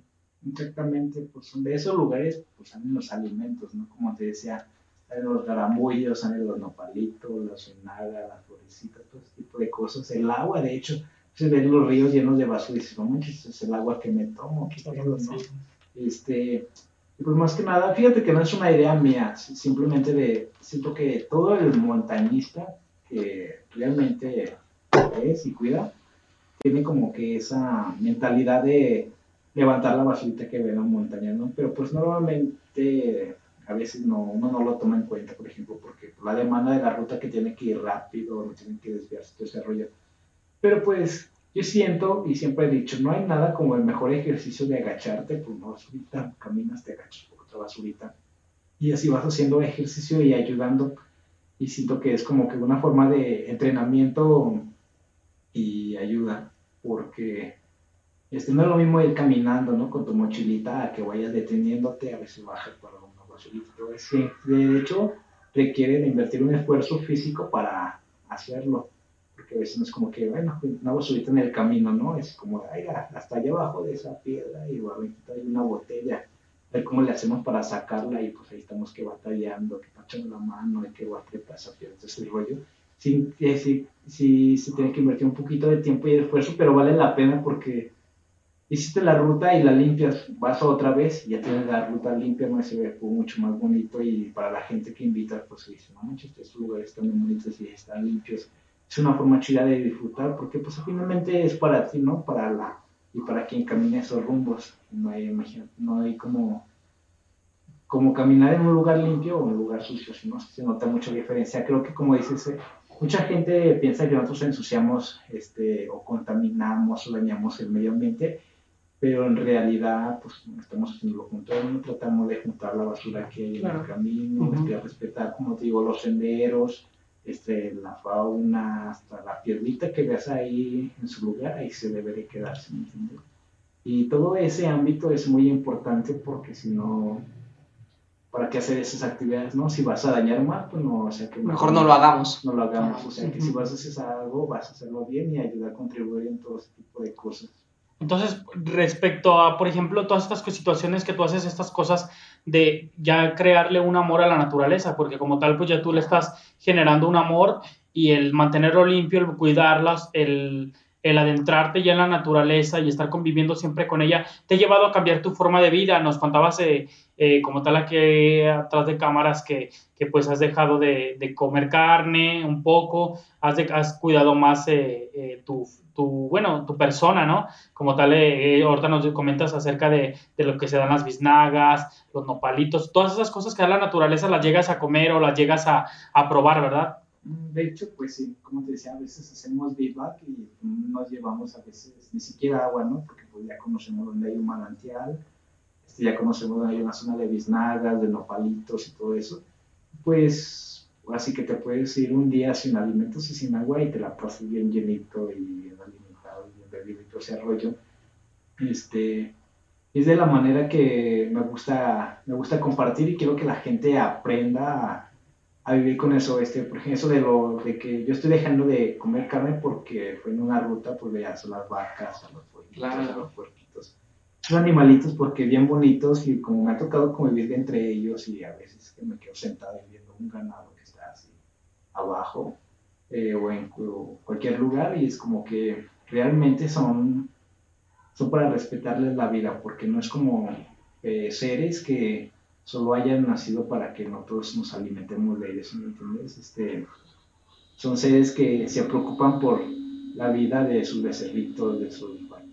Exactamente, pues de esos lugares pues salen los alimentos, ¿no? Como te decía, salen los garamullos, salen los nopalitos, la cenaga, las florecitas, todo ese tipo de cosas. El agua, de hecho, se ven los ríos llenos de basura y dices, no manches, es el agua que me tomo, qué pedo, ¿no? Este, pues más que nada, fíjate que no es una idea mía, simplemente de, siento que todo el montañista que realmente es y cuida, tiene como que esa mentalidad de levantar la basurita que ve en la montaña, ¿no? Pero pues normalmente a veces no, uno no lo toma en cuenta, por ejemplo, porque la demanda de la ruta que tiene que ir rápido, no tienen que desviarse todo ese rollo. Pero pues yo siento y siempre he dicho, no hay nada como el mejor ejercicio de agacharte por una basurita, caminas, te agachas por otra basurita. Y así vas haciendo ejercicio y ayudando. Y siento que es como que una forma de entrenamiento y ayuda, porque este, no es lo mismo ir caminando, ¿no? Con tu mochilita a que vayas deteniéndote, a veces bajas por de hecho, requieren invertir un esfuerzo físico para hacerlo. Porque a veces no es como que, bueno, una basurita en el camino, ¿no? Es como, ay, hasta allá abajo de esa piedra y hay una botella. A ver cómo le hacemos para sacarla y pues ahí estamos que batallando, que echando la mano, y que va a esa piedra, ese rollo. Sí, sí, sí, se tiene que invertir un poquito de tiempo y esfuerzo, pero vale la pena porque hiciste la ruta y la limpias, vas otra vez y ya tienes la ruta limpia, no se ve mucho más bonito y para la gente que invita, pues dice, no manches, estos lugares están muy bonitos y están limpios. Es una forma chida de disfrutar porque pues finalmente es para ti, ¿no? Para la, y para quien camina esos rumbos. No hay, no hay como, como caminar en un lugar limpio o en un lugar sucio, sino se nota mucha diferencia. Creo que como dices, eh, mucha gente piensa que nosotros ensuciamos este, o contaminamos o dañamos el medio ambiente pero en realidad pues estamos haciendo lo contrario, tratamos de juntar la basura que hay en el camino, de respetar, como te digo, los senderos, este, la fauna, hasta la piedrita que veas ahí en su lugar, ahí se debe de quedarse, ¿me entiendes? Y todo ese ámbito es muy importante porque si no, ¿para qué hacer esas actividades, no? Si vas a dañar más, pues no, o sea que... Mejor no, lo hagamos. No lo hagamos, o sea que si vas a hacer algo, vas a hacerlo bien y ayudar a contribuir en todo ese tipo de cosas. Entonces, respecto a, por ejemplo, todas estas situaciones que tú haces, estas cosas de ya crearle un amor a la naturaleza, porque como tal, pues ya tú le estás generando un amor y el mantenerlo limpio, el cuidarlas, el, adentrarte ya en la naturaleza y estar conviviendo siempre con ella, te ha llevado a cambiar tu forma de vida. Nos contabas eh, eh, como tal aquí atrás de cámaras que, pues has dejado de, de, comer carne un poco, has, has cuidado más eh, tu tu, bueno, tu persona, ¿no? Como tal, eh, eh, ahorita nos comentas acerca de, de, lo que se dan las biznagas, los nopalitos, todas esas cosas que da la naturaleza las llegas a comer o las llegas a, a probar, ¿verdad? Mm, de hecho, pues sí, como te decía, a veces hacemos bivouac y nos llevamos a veces ni siquiera agua, ¿no? Porque pues ya conocemos dónde hay un manantial, este, ya conocemos dónde hay una zona de biznagas, de nopalitos y todo eso. Pues Así que te puedes ir un día sin alimentos y sin agua y te la pasas bien llenito y y y todo ese rollo. Este, es de la manera que me gusta, me gusta compartir y quiero que la gente aprenda a, vivir con eso. Este, por ejemplo, eso de, lo, de que yo estoy dejando de comer carne porque fue en una ruta, pues veas a las vacas, a los pollitos, a los puerquitos. Son animalitos porque bien bonitos y como me ha tocado convivir entre ellos y a veces que me quedo sentado viendo un ganado abajo eh, o en cualquier lugar y es como que realmente son, son para respetarles la vida porque no es como eh, seres que solo hayan nacido para que nosotros nos alimentemos de ellos, ¿me entiendes? Este, son seres que se preocupan por la vida de sus becerritos, de sus vaquitas,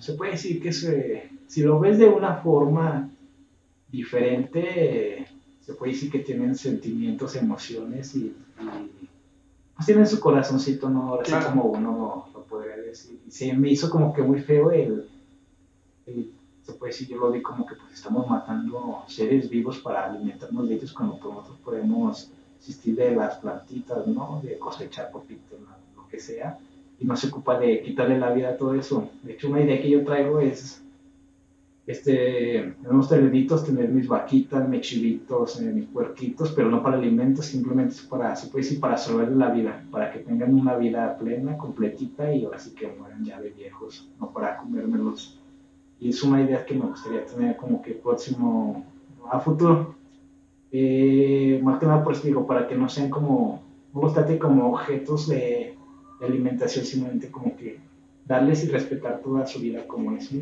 se puede decir que si lo ves de una forma diferente, se puede decir que tienen sentimientos, emociones y, pues tienen su corazoncito, ¿no? Así como uno lo, podría decir. Y se me hizo como que muy feo el, se puede decir, yo lo vi como que pues estamos matando seres vivos para alimentarnos de ellos cuando nosotros podemos existir de las plantitas, ¿no? De cosechar poquito, lo que sea. Y no se ocupa de quitarle la vida a todo eso. De hecho, una idea que yo traigo es este, en unos tener mis vaquitas, mis chivitos, eh, mis puerquitos, pero no para alimentos, simplemente para, se puede decir, para salvarles la vida, para que tengan una vida plena, completita y ahora sí que mueran ya de viejos, no para comérmelos. Y es una idea que me gustaría tener como que próximo, a futuro. Eh, más que nada por eso digo, para que no sean como, no como objetos de, alimentación, simplemente como que darles y respetar toda su vida como es,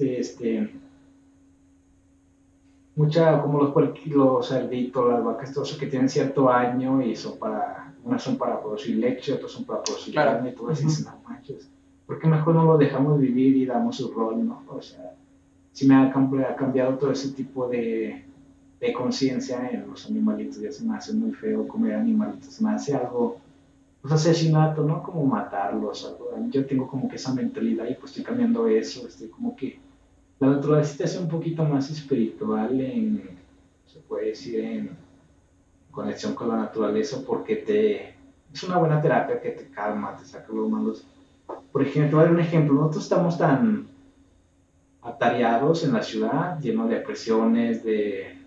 Este, mucha, como los los cerditos, las vacas, todo eso que tienen cierto año y son para, unas son para producir leche, otras son para producir carne, y todo eso, uh no manches, ¿por qué mejor no lo dejamos vivir y damos su rol, no? O sea, si me ha, cambiado todo ese tipo de, de conciencia en los animalitos, ya se me hace muy feo comer animalitos, se me hace algo, pues asesinato, ¿no? Como matarlos, algo. yo tengo como que esa mentalidad y pues estoy cambiando eso, estoy como que la naturaleza es un poquito más espiritual en, se puede decir, en conexión con la naturaleza porque te, es una buena terapia que te calma, te saca los malos. Por ejemplo, hay un ejemplo, nosotros estamos tan atareados en la ciudad, llenos de presiones, de,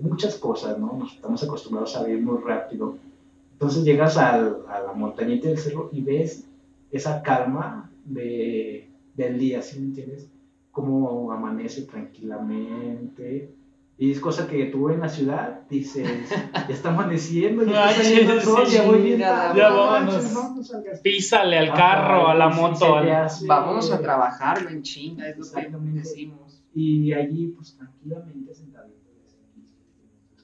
muchas cosas, ¿no? Nos estamos acostumbrados a vivir muy rápido. Entonces llegas a la montañita del cerro y ves esa calma de, del día, ¿sí me entiendes? Cómo amanece tranquilamente. Y es cosa que tú en la ciudad dices, ya está amaneciendo, ya está saliendo el ya voy bien. Ya, vámonos. Písale al carro, a la moto. Vamos a trabajar, en chinga, es lo que decimos. Y allí, pues tranquilamente sentadito,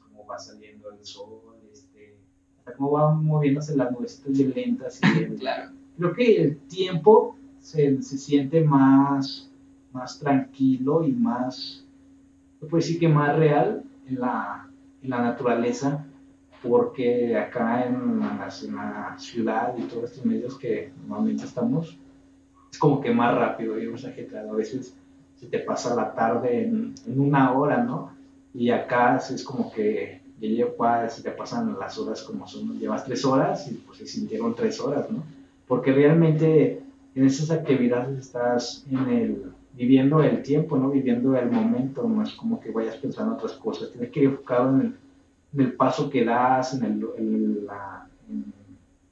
cómo va saliendo el sol, este, hasta cómo van moviéndose las nubes de lentas. Y claro. Creo que el tiempo se, se siente más más tranquilo y más, puedo decir que más real en la, en la naturaleza, porque acá en la, en la, ciudad y todos estos medios que normalmente estamos, es como que más rápido y ajetreado. A veces se te pasa la tarde en, una hora, ¿no? Y acá es como que ya se te pasan las horas como son, llevas tres horas y pues se sintieron tres horas, ¿no? Porque realmente en esas actividades estás en el viviendo el tiempo, ¿no? Viviendo el momento, no es como que vayas pensando otras cosas. Tienes que ir enfocado en el, paso que das, en, el,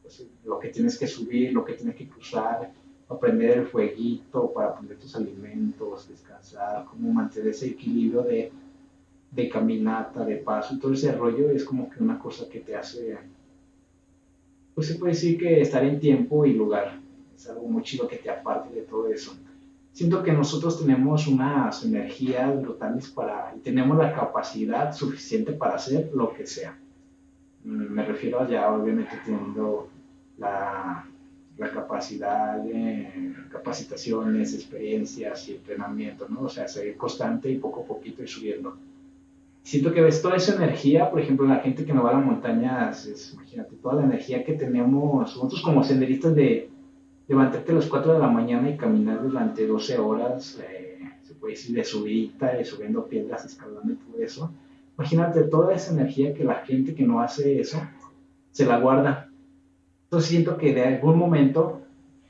pues, lo que tienes que subir, lo que tienes que cruzar, aprender el fueguito para poner tus alimentos, descansar, cómo mantener ese equilibrio de, de caminata, de paso, todo ese rollo es como que una cosa que te hace, pues se puede decir que estar en tiempo y lugar. Es algo muy chido que te aparte de todo eso siento que nosotros tenemos unas energías brutales para, y tenemos la capacidad suficiente para hacer lo que sea. Mm, me refiero ya obviamente teniendo la, la capacidad de capacitaciones, experiencias y entrenamiento, ¿no? O sea, seguir constante y poco a poquito ir subiendo. Siento que ves toda esa energía, por ejemplo, la gente que no va a la montaña, es, imagínate, toda la energía que tenemos, nosotros como senderistas de, levantarte a las 4 de la mañana y caminar durante 12 horas, eh, se puede decir de subida, y subiendo piedras, escalando y todo eso. Imagínate toda esa energía que la gente que no hace eso se la guarda. Entonces siento que de algún momento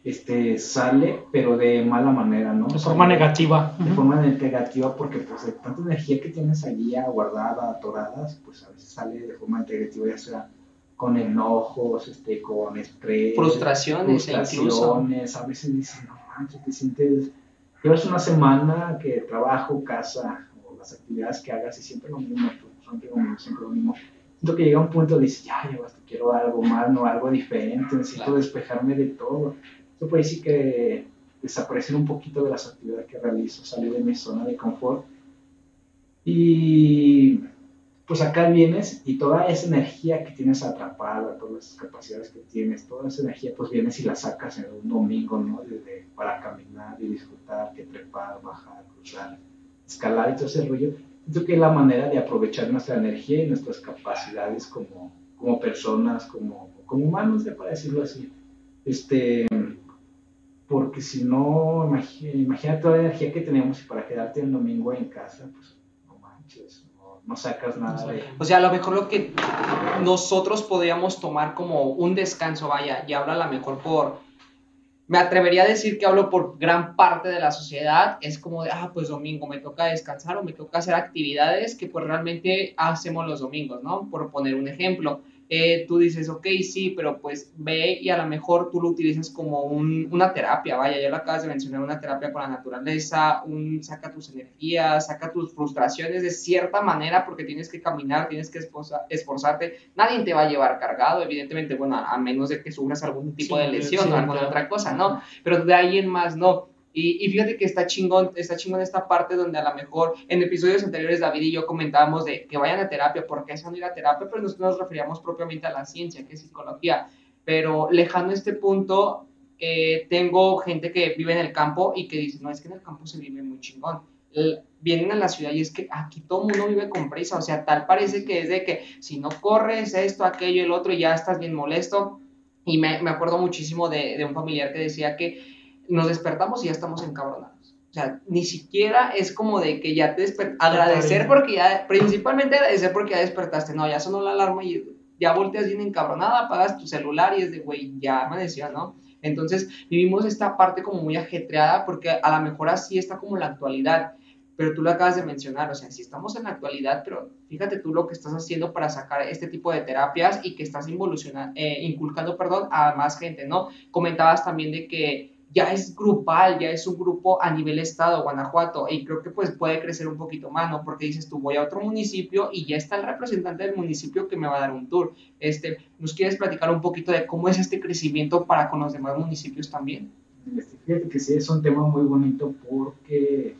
este, sale, pero de mala manera, ¿no? De forma negativa. De forma negativa porque pues de tanta energía que tienes allí guardada, atorada, pues a veces sale de forma negativa, ya sea con enojos, este, con estrés, frustraciones, e frustraciones a veces dices, no manches, te sientes, llevas una semana que trabajo, casa, o las actividades que hagas y siempre lo mismo, siempre lo mismo, siempre lo mismo. Siento que llega un punto de dices, ya, ya basta, quiero algo más, no, algo diferente, necesito despejarme de todo. Eso puede decir que desaparecer un poquito de las actividades que realizo, salir de mi zona de confort. Y pues acá vienes y toda esa energía que tienes atrapada, todas esas capacidades que tienes, toda esa energía, pues vienes y la sacas en un domingo, ¿no? para caminar y disfrutar, que trepar, bajar, cruzar, escalar y todo ese rollo. Creo que es la manera de aprovechar nuestra energía y nuestras capacidades como, como personas, como, como humanos, para decirlo así. Este, porque si no, imagínate toda la energía que tenemos y para quedarte el domingo en casa, pues no sacas nada de... O sea, a lo mejor lo que nosotros podríamos tomar como un descanso, vaya, y habla a lo mejor por, me atrevería a decir que hablo por gran parte de la sociedad, es como de, ah, pues domingo me toca descansar o me toca hacer actividades que pues realmente hacemos los domingos, ¿no? Por poner un ejemplo. Eh, tú dices, ok, sí, pero pues ve y a lo mejor tú lo utilizas como una terapia, vaya, ya lo acabas de mencionar, una terapia con la naturaleza, un, saca tus energías, saca tus frustraciones de cierta manera porque tienes que caminar, tienes que esforzarte, nadie te va a llevar cargado, evidentemente, bueno, a, menos de que sufras algún tipo de lesión o alguna otra cosa, ¿no? Pero de ahí en más, no. Y, fíjate que está chingón, está chingón esta parte donde a lo mejor en episodios anteriores David y yo comentábamos de que vayan a terapia, porque eso no ir a terapia, pero nosotros nos referíamos propiamente a la ciencia, que es psicología. Pero lejano este punto, eh, tengo gente que vive en el campo y que dice, no, es que en el campo se vive muy chingón. vienen a la ciudad y es que aquí todo el mundo vive con prisa, o sea, tal parece que es de que si no corres esto, aquello, el otro, y ya estás bien molesto. Y me, me acuerdo muchísimo de, de un familiar que decía que nos despertamos y ya estamos encabronados. O sea, ni siquiera es como de que ya te despertaste, agradecer porque ya, principalmente agradecer porque ya despertaste, no, ya sonó la alarma y ya volteas bien encabronada, apagas tu celular y es de, güey, ya amaneció, ¿no? Entonces vivimos esta parte como muy ajetreada porque a lo mejor así está como la actualidad, pero tú lo acabas de mencionar, o sea, si estamos en la actualidad, pero fíjate tú lo que estás haciendo para sacar este tipo de terapias y que estás involucionando, eh, inculcando, perdón, a más gente, ¿no? Comentabas también de que ya es grupal, ya es un grupo a nivel estado, Guanajuato, y creo que pues puede crecer un poquito más, ¿no? Porque dices tú, voy a otro municipio y ya está el representante del municipio que me va a dar un tour. Este, ¿Nos quieres platicar un poquito de cómo es este crecimiento para con los demás municipios también? Fíjate que sí, es un tema muy bonito porque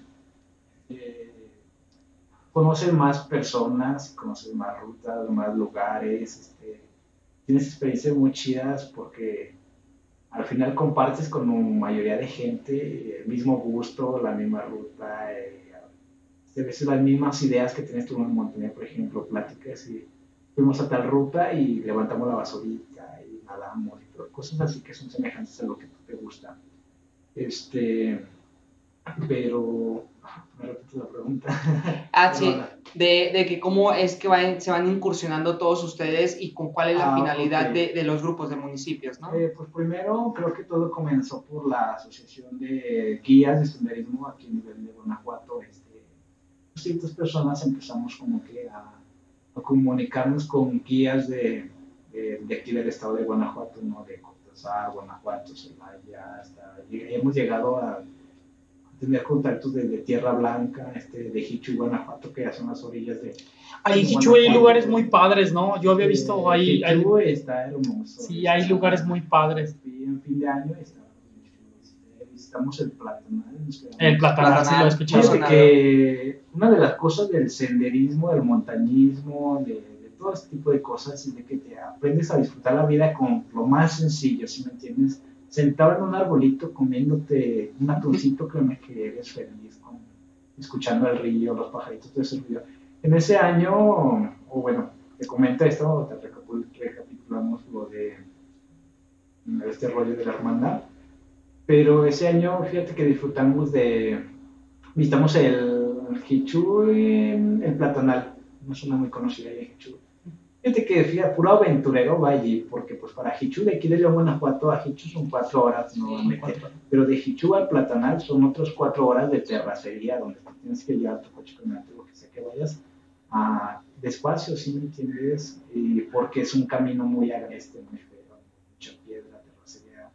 eh, conocen más personas, conocen más rutas, más lugares, este, tienes experiencias muy chidas porque al final compartes con una mayoría de gente el mismo gusto, la misma ruta, eh, a veces las mismas ideas que tienes tú en montaña, por ejemplo, pláticas y fuimos a tal ruta y levantamos la basurita y nadamos y todo, cosas así que son semejantes a lo que te gusta. Este, pero me repito la pregunta. Ah, sí, de, de, que cómo es que van, se van incursionando todos ustedes y con cuál es la ah, finalidad de, de, los grupos de municipios, ¿no? Eh, pues primero creo que todo comenzó por la Asociación de Guías de Senderismo aquí en nivel de Guanajuato. Este, ciertas personas empezamos como que a, a comunicarnos con guías de, de, aquí del estado de Guanajuato, ¿no? De Cortázar, Guanajuato, Celaya, hasta... Y hemos llegado a tener contactos de, Tierra Blanca, este, de Hichu y Guanajuato, que ya son las orillas de... Ahí en Hichu hay lugares muy padres, ¿no? Yo había visto ahí... Hichu está hermoso. Sí, hay lugares muy padres. Sí, en fin de año está, visitamos el Platanal. El Platanal, sí lo he escuchado. que una de las cosas del senderismo, del montañismo, de, de, todo este tipo de cosas, es de que te aprendes a disfrutar la vida con lo más sencillo, si me entiendes? Sentado en un arbolito comiéndote un atuncito, que eres feliz, escuchando el río, los pajaritos, todo ese ruido. En ese año, o bueno, te comento esto, te recapitulamos lo de este rollo de la hermandad, pero ese año, fíjate que disfrutamos de, visitamos el Hichu, el Platanal, una zona muy conocida de Hichu Fíjate que fíjate, puro aventurero va allí, porque pues para Hichu de aquí de León, Guanajuato a Hichu son cuatro horas nuevamente, pero de Hichu al Platanal son otras cuatro horas de terracería, donde tienes que llevar tu coche con lo que sea que vayas a, despacio, ¿sí me entiendes? Y porque es un camino muy agreste, muy feo, mucha piedra, terracería,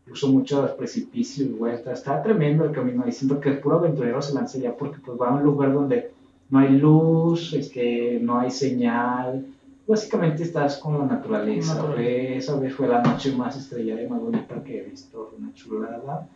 incluso muchos precipicios, vueltas, está tremendo el camino, diciendo que el puro aventurero se lanza allá porque pues va a un lugar donde no hay luz, este, no hay señal, básicamente estás con la naturaleza. Esa vez fue la noche más estrellada y más bonita que he visto, una chulada.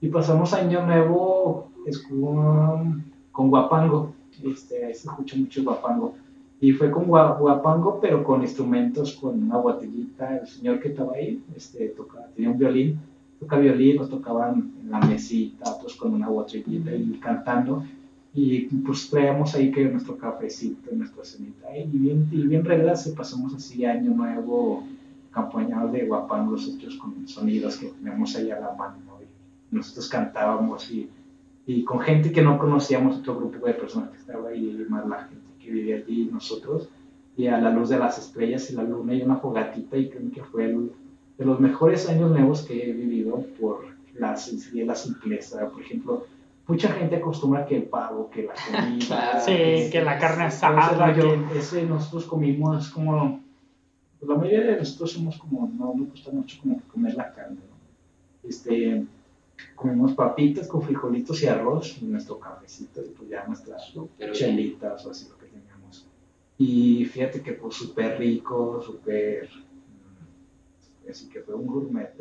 Y pasamos Año Nuevo con, con Guapango, este, ahí se escucha mucho Guapango. Y fue con Guapango, pero con instrumentos, con una botellita. El señor que estaba ahí este, tocaba, tenía un violín, toca violín, nos tocaban en la mesita, otros con una botellita y cantando. Y pues traíamos ahí que nuestro cafecito, nuestra cenita, y bien, y bien reglas, y pasamos así año nuevo, acompañados de guapán nosotros con sonidos que teníamos ahí a la mano, y nosotros cantábamos y, y, con gente que no conocíamos, otro grupo de personas que estaba ahí, más la gente que vivía allí, nosotros, y a la luz de las estrellas y la luna y una fogatita, y creo que fue el, de los mejores años nuevos que he vivido por la sencillez, la simpleza, por ejemplo, mucha gente acostumbra que el pavo, que la comida. sí, que, la carne asada. Ese, nosotros comimos como. Pues la mayoría de nosotros somos como. No nos gusta mucho como comer la carne. ¿no? Este, comimos papitas con frijolitos y arroz y nuestro cafecito y pues ya nuestras chelitas o así lo que teníamos. Y fíjate que pues súper rico, súper así que fue un gourmet.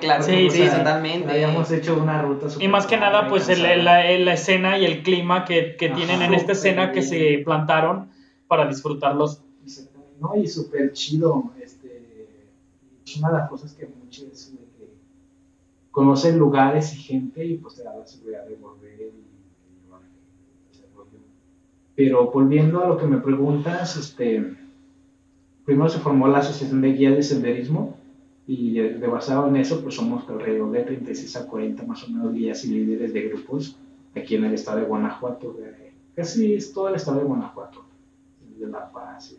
claro, sí, sí, totalmente. Habíamos hecho una ruta Y más que nada, pues el, la, la, escena y el clima que, que tienen en esta escena que se plantaron para disfrutarlos. No, y súper chido. Este, es una de las cosas que muchos que conocen lugares y gente y pues te da la seguridad de volver y, Pero volviendo a lo que me preguntas, este, primero se formó la Asociación de Guías de Senderismo y de, basado en eso, pues somos alrededor de 36 a 40 más o menos guías y líderes de grupos aquí en el estado de Guanajuato, casi es todo el estado de Guanajuato, de La Paz,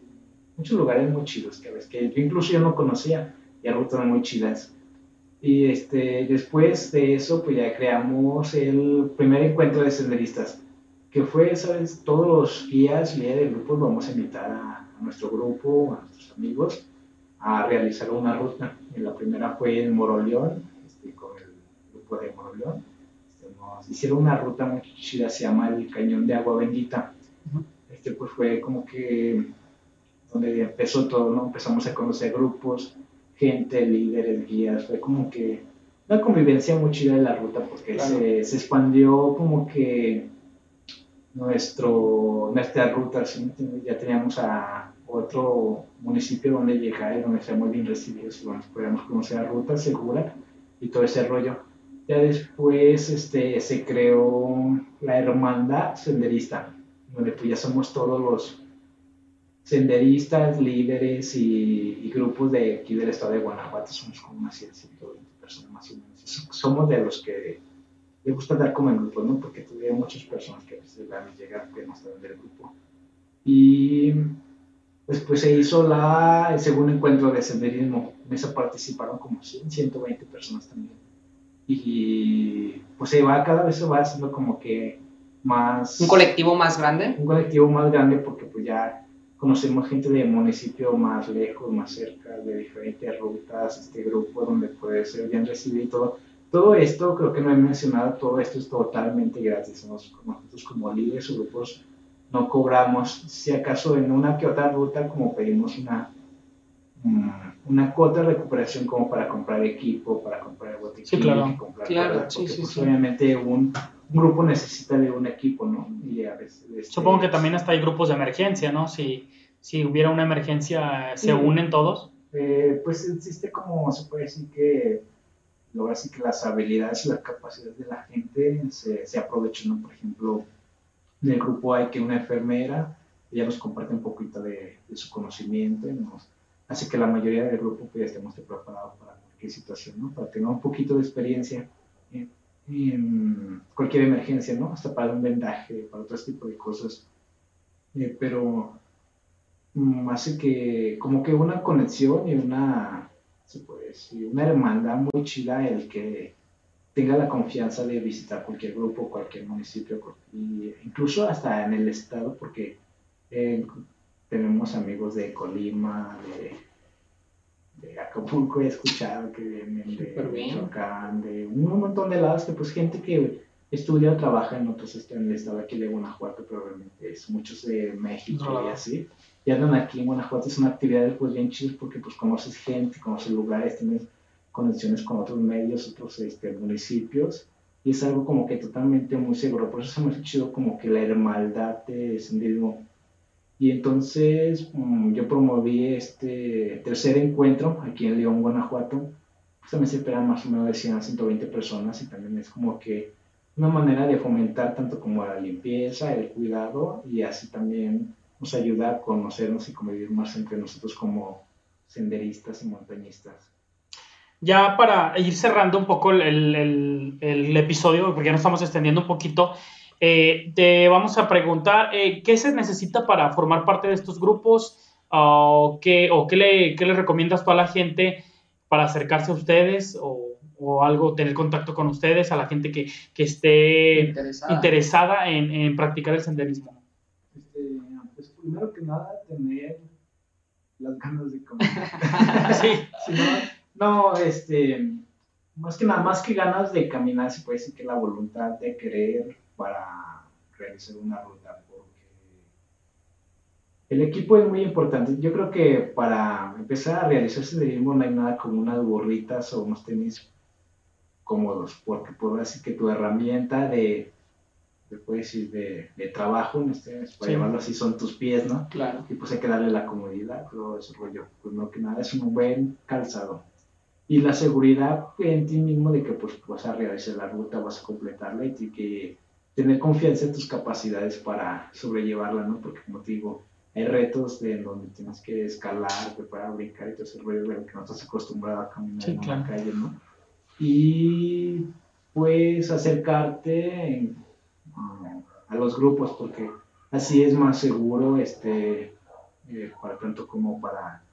muchos lugares muy chidos que, ves, que incluso yo no conocía y rutas muy chidas. Y este, después de eso, pues ya creamos el primer encuentro de senderistas, que fue, ¿sabes? Todos los guías líderes de grupos vamos a invitar a nuestro grupo, a nuestros amigos, a realizar una ruta. La primera fue en Moroleón, este, con el grupo de Moroleón. Este, nos hicieron una ruta muy chida, se llama el Cañón de Agua Bendita. Este, pues fue como que donde empezó todo, ¿no? Empezamos a conocer grupos, gente, líderes, guías, fue como que una convivencia muy chida de la ruta porque se, se, expandió como que nuestro, nuestra ruta, ya teníamos a otro municipio donde llegar y donde sea muy bien recibidos y bueno, podamos conocer la ruta segura y todo ese rollo. Ya después este, se creó la hermandad senderista, donde pues ya somos todos los senderistas, líderes y, grupos de aquí del estado de Guanajuato, somos como unas 120 personas más o menos. Somos de los que le gusta dar como en grupo, ¿no? Porque tuvieron muchas personas que a veces van a llegar que no estaban del grupo. Y Después se hizo la, el segundo encuentro de senderismo. En esa participaron como 100, 120 personas también. Y pues se va, cada vez se va haciendo como que más... ¿Un colectivo más grande? Un colectivo más grande porque pues ya conocemos gente de municipio más lejos, más cerca, de diferentes rutas, este grupo donde puede ser bien recibido y todo. Todo esto, creo que no he mencionado, todo esto es totalmente gratis. Nosotros como líderes o grupos no cobramos, si acaso en una que otra ruta, como pedimos una, mm, una cuota de recuperación como para comprar equipo, para comprar botiquín, sí, claro. comprar claro, sí, sí, pues, obviamente un, grupo necesita de un equipo, ¿no? Y a veces, este, Supongo que también hasta hay grupos de emergencia, ¿no? Si, si hubiera una emergencia, ¿se unen todos? Eh, pues existe como, se puede decir que, así que las habilidades y las capacidades de la gente se, se aprovechan, ¿no? Por ejemplo, en el grupo hay que una enfermera, ella nos comparte un poquito de, su conocimiento, nos, hace que la mayoría del grupo pues, ya estemos preparados para cualquier situación, ¿no? para tener un poquito de experiencia en, cualquier emergencia, ¿no? hasta para un vendaje, para otro tipo de cosas. Eh, pero um, hace que como que una conexión y una, se puede decir, una hermandad muy chida el que tenga la confianza de visitar cualquier grupo, cualquier municipio, incluso hasta en el estado, porque eh, tenemos amigos de Colima, de, Acapulco, he escuchado que vienen de Michoacán, de un montón de lados, que pues gente que estudia o trabaja en otros estados, en el estado aquí de Guanajuato, probablemente es muchos de México y así, y andan aquí en Guanajuato, es una actividad pues bien chida porque pues conoces gente, conoces lugares, tienes conexiones con otros medios, otros este, municipios, y es algo como que totalmente muy seguro. Por eso se me ha chido como que la hermandad de senderismo. Y entonces mm, yo promoví este tercer encuentro aquí en León, Guanajuato. Pues también se esperan más o menos de 100 a 120 personas y también es como que una manera de fomentar tanto como la limpieza, el cuidado y así también nos ayuda a conocernos y convivir más entre nosotros como senderistas y montañistas. Ya para ir cerrando un poco el, episodio, porque ya nos estamos extendiendo un poquito, eh, te vamos a preguntar eh, qué se necesita para formar parte de estos grupos o, qué, o qué, le, qué le recomiendas tú a la gente para acercarse a ustedes o, o algo, tener contacto con ustedes, a la gente que, que esté interesada, en, en, practicar el senderismo. Este, pues primero que nada, tener las ganas de comer. sí. no, este, más que nada, más que ganas de caminar, se puede decir que la voluntad de querer para realizar una ruta, porque el equipo es muy importante. Yo creo que para empezar a realizar senderismo no hay nada como unas burritas o unos tenis cómodos, porque por así que tu herramienta de, de, decir, de, de trabajo, en este, para llamarlo así, son tus pies, ¿no? Claro. Y pues hay que darle la comodidad, todo ese rollo. Pues no que nada, es un buen calzado. Y la seguridad en ti mismo de que pues vas a realizar la ruta, vas a completarla y que tener confianza en tus capacidades para sobrellevarla, ¿no? Porque como te digo, hay retos de donde tienes que escalar, preparar, brincar y todo ese rollo de que no estás acostumbrado a caminar en la calle, ¿no? y pues acercarte a los grupos porque así es más seguro este eh, para tanto como para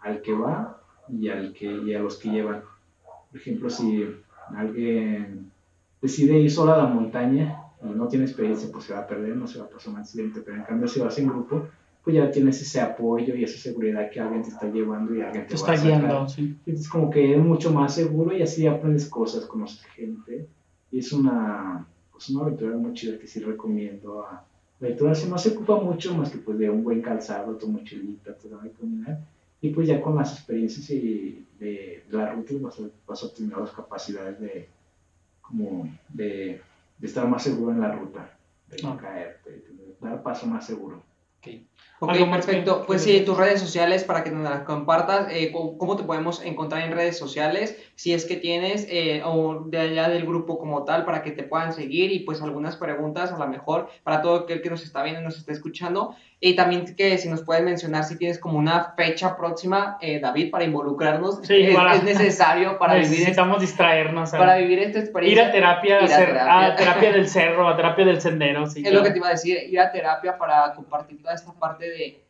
al que va y al que y a los que llevan por ejemplo si alguien decide ir solo a la montaña y no tiene experiencia pues se va a perder no se va a pasar un accidente pero en cambio si vas en grupo pues ya tienes ese apoyo y esa seguridad que alguien te está llevando y alguien te, está guiando, sí. Es como que es mucho más seguro y así aprendes cosas, conoces gente. Y es una, pues una aventura muy chida que sí recomiendo. A, la aventura no se ocupa mucho más que pues de un buen calzado, tu mochilita, te va a caminar. Y pues ya con las experiencias y de, la ruta vas a, vas a obtener las capacidades de, como de, de estar más seguro en la ruta, de no caerte, de dar paso más seguro. Okay. Ok, perfecto. Pues sí, tus redes sociales para que nos las compartas. Eh, ¿Cómo te podemos encontrar en redes sociales? Si es que tienes, eh, o de allá del grupo como tal, para que te puedan seguir y pues algunas preguntas a lo mejor para todo aquel que nos está viendo y nos está escuchando. Y también que si nos puedes mencionar si tienes como una fecha próxima, eh, David, para involucrarnos. Sí, es, necesario para vivir. Necesitamos distraernos. Para vivir esta experiencia. Ir a terapia, a, terapia. del cerro, a terapia del sendero. Sí, es lo que te iba a decir, ir a terapia para compartir toda esta parte de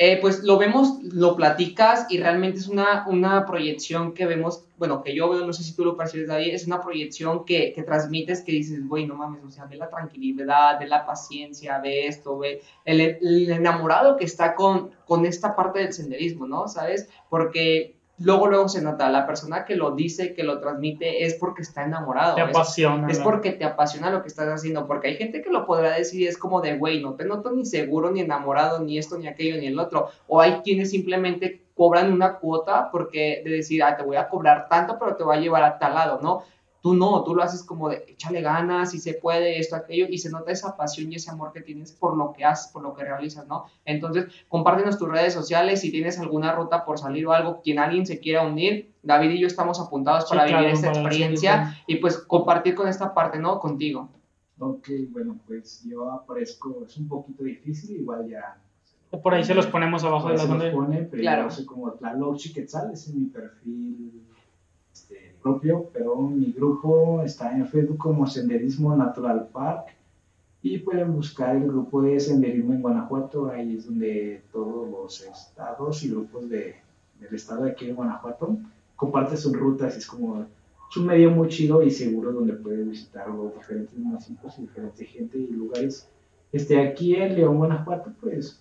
eh, pues lo vemos, lo platicas y realmente es una, una proyección que vemos, bueno, que yo veo, no sé si tú lo percibes ahí, es una proyección que, que transmites que dices, güey, no mames, o sea, ve la tranquilidad, ve la paciencia, ve esto, ve el, el enamorado que está con, con esta parte del senderismo, ¿no? ¿Sabes? Porque luego luego se nota, la persona que lo dice, que lo transmite, es porque está enamorado. Te apasiona. Es, porque te apasiona lo que estás haciendo, porque hay gente que lo podrá decir y es como de, güey, no te noto ni seguro, ni enamorado, ni esto, ni aquello, ni el otro. O hay quienes simplemente cobran una cuota porque de decir, ah, te voy a cobrar tanto, pero te va a llevar a tal lado, ¿no? Tú no, tú lo haces como de échale ganas, si se puede, esto, aquello, y se nota esa pasión y ese amor que tienes por lo que haces, por lo que realizas, ¿no? Entonces, compártenos tus redes sociales, si tienes alguna ruta por salir o algo, quien alguien se quiera unir, David y yo estamos apuntados para vivir esta experiencia y pues compartir con esta parte, ¿no? Contigo. Ok, bueno, pues yo aparezco, es un poquito difícil, igual ya por ahí se los ponemos abajo de la se pone, pero claro. yo soy como Tlaloc Quetzal, ese es mi perfil propio, pero mi grupo está en Facebook como Senderismo Natural Park y pueden buscar el grupo de senderismo en Guanajuato, ahí es donde todos los estados y grupos de, del estado de aquí en Guanajuato comparten sus rutas, es como es un medio muy chido y seguro donde pueden visitar los diferentes municipios y diferente gente y lugares. Este, aquí en León, Guanajuato, pues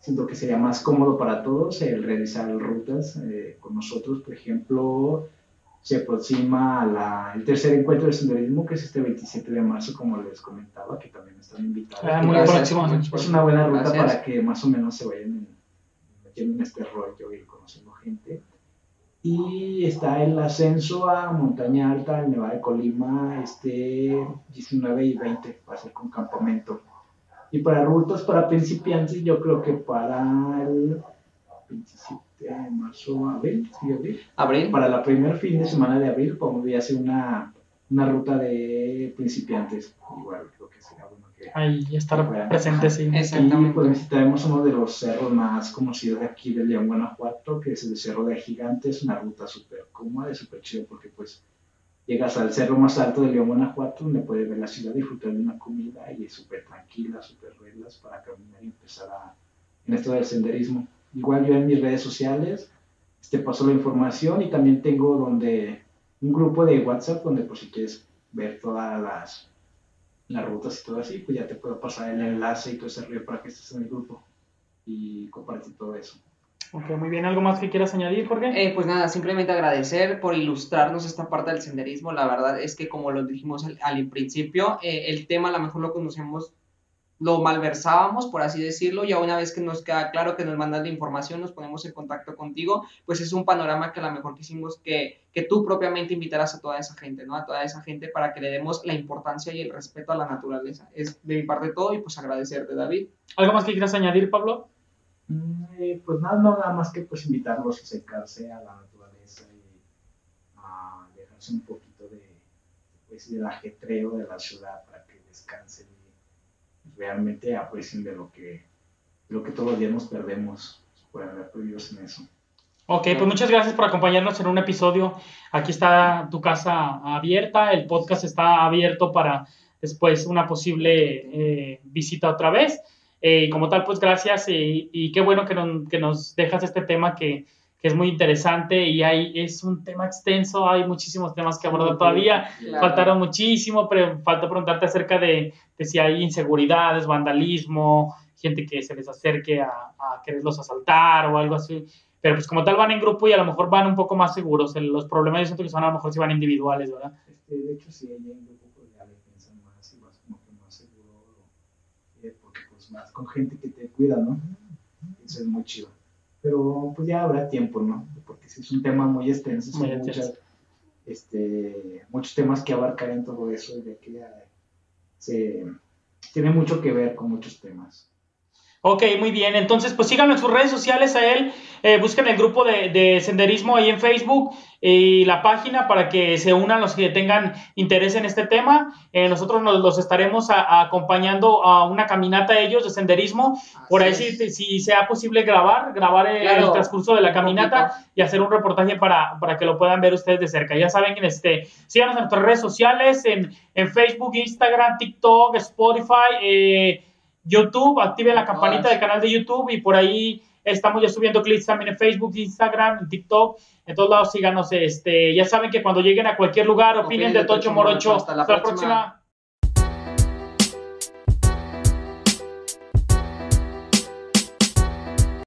siento que sería más cómodo para todos el realizar rutas eh, con nosotros, por ejemplo, se aproxima la, el tercer encuentro de senderismo, que es este 27 de marzo, como les comentaba, que también están invitados. Ah, muy próximo. Es una buena ruta para que más o menos se vayan metiendo en este rollo y conociendo gente. Y está el ascenso a Montaña Alta, en Nevada de Colima, este 19 y 20, va a ser con campamento. Y para rutas para principiantes, yo creo que para el 27 marzo, abril, ¿sí, abril? Abril. Para la primer fin de semana de abril, como voy a hacer una una ruta de principiantes. Igual creo que sería bueno que... Ahí estar presente, sí. Exactamente. Y pues visitaremos uno de los cerros más conocidos de aquí de León, Guanajuato, que es el Cerro de Gigante. Es una ruta súper cómoda y súper chido porque pues llegas al cerro más alto de León, Guanajuato, donde puedes ver la ciudad, disfrutar de una comida y es súper tranquila, súper reglas para caminar y empezar a, en esto del senderismo. Igual yo en mis redes sociales este, paso la información y también tengo donde un grupo de WhatsApp donde por si quieres ver todas las, las rutas y todo así, pues ya te puedo pasar el enlace y todo ese río para que estés en el grupo y compartir todo eso. Ok, muy bien. ¿Algo más que quieras añadir, Jorge? Eh, pues nada, simplemente agradecer por ilustrarnos esta parte del senderismo. La verdad es que como lo dijimos al, principio, eh, el tema a lo mejor lo conocemos lo malversábamos, por así decirlo, y una vez que nos queda claro que nos mandas la información, nos ponemos en contacto contigo, pues es un panorama que a lo mejor quisimos que, que tú propiamente invitaras a toda esa gente, ¿no? A toda esa gente para que le demos la importancia y el respeto a la naturaleza. Es de mi parte todo y pues agradecerte, David. ¿Algo más que quieras añadir, Pablo? Mm, eh, pues nada, no, nada más que pues invitarlos a secarse a la naturaleza y a dejarse un poquito de, pues, del ajetreo de la ciudad para que descansen realmente aprecien de lo que, lo que todos los días nos perdemos por haber perdido en eso. Ok, pues muchas gracias por acompañarnos en un episodio. Aquí está tu casa abierta, el podcast está abierto para después una posible eh, visita otra vez. Eh, y como tal, pues gracias y, qué bueno que, que nos dejas este tema que, que es muy interesante y hay, es un tema extenso, hay muchísimos temas que abordar todavía, faltaron muchísimo, pero falta preguntarte acerca de, de, si hay inseguridades, vandalismo, gente que se les acerque a, a, quererlos asaltar o algo así, pero pues como tal van en grupo y a lo mejor van un poco más seguros, los problemas yo siento que son a lo mejor si van individuales, ¿verdad? Este, de hecho, si hay en grupo, pues ya le piensan más y vas como que más seguro, eh, porque pues más con gente que te cuida, ¿no? Eso es muy chido pero pues ya habrá tiempo, ¿no? Porque es un tema muy extenso, son muchas, este, muchos temas que abarcar en todo eso, ya que se, tiene mucho que ver con muchos temas. Ok, muy bien. Entonces, pues síganlo en sus redes sociales a él. Eh, busquen el grupo de, senderismo ahí en Facebook y la página para que se unan los que tengan interés en este tema. Eh, nosotros nos los estaremos acompañando a una caminata ellos de senderismo. Por ahí, si, sea posible grabar, grabar el transcurso de la caminata y hacer un reportaje para, para, que lo puedan ver ustedes de cerca. Ya saben que este, síganos en nuestras redes sociales, en, en Facebook, Instagram, TikTok, Spotify. Eh, YouTube, activen la campanita del canal de YouTube y por ahí estamos ya subiendo clips también en Facebook, Instagram, en TikTok, en todos lados síganos, este, ya saben que cuando lleguen a cualquier lugar opinen de Tocho Morocho. Hasta la próxima.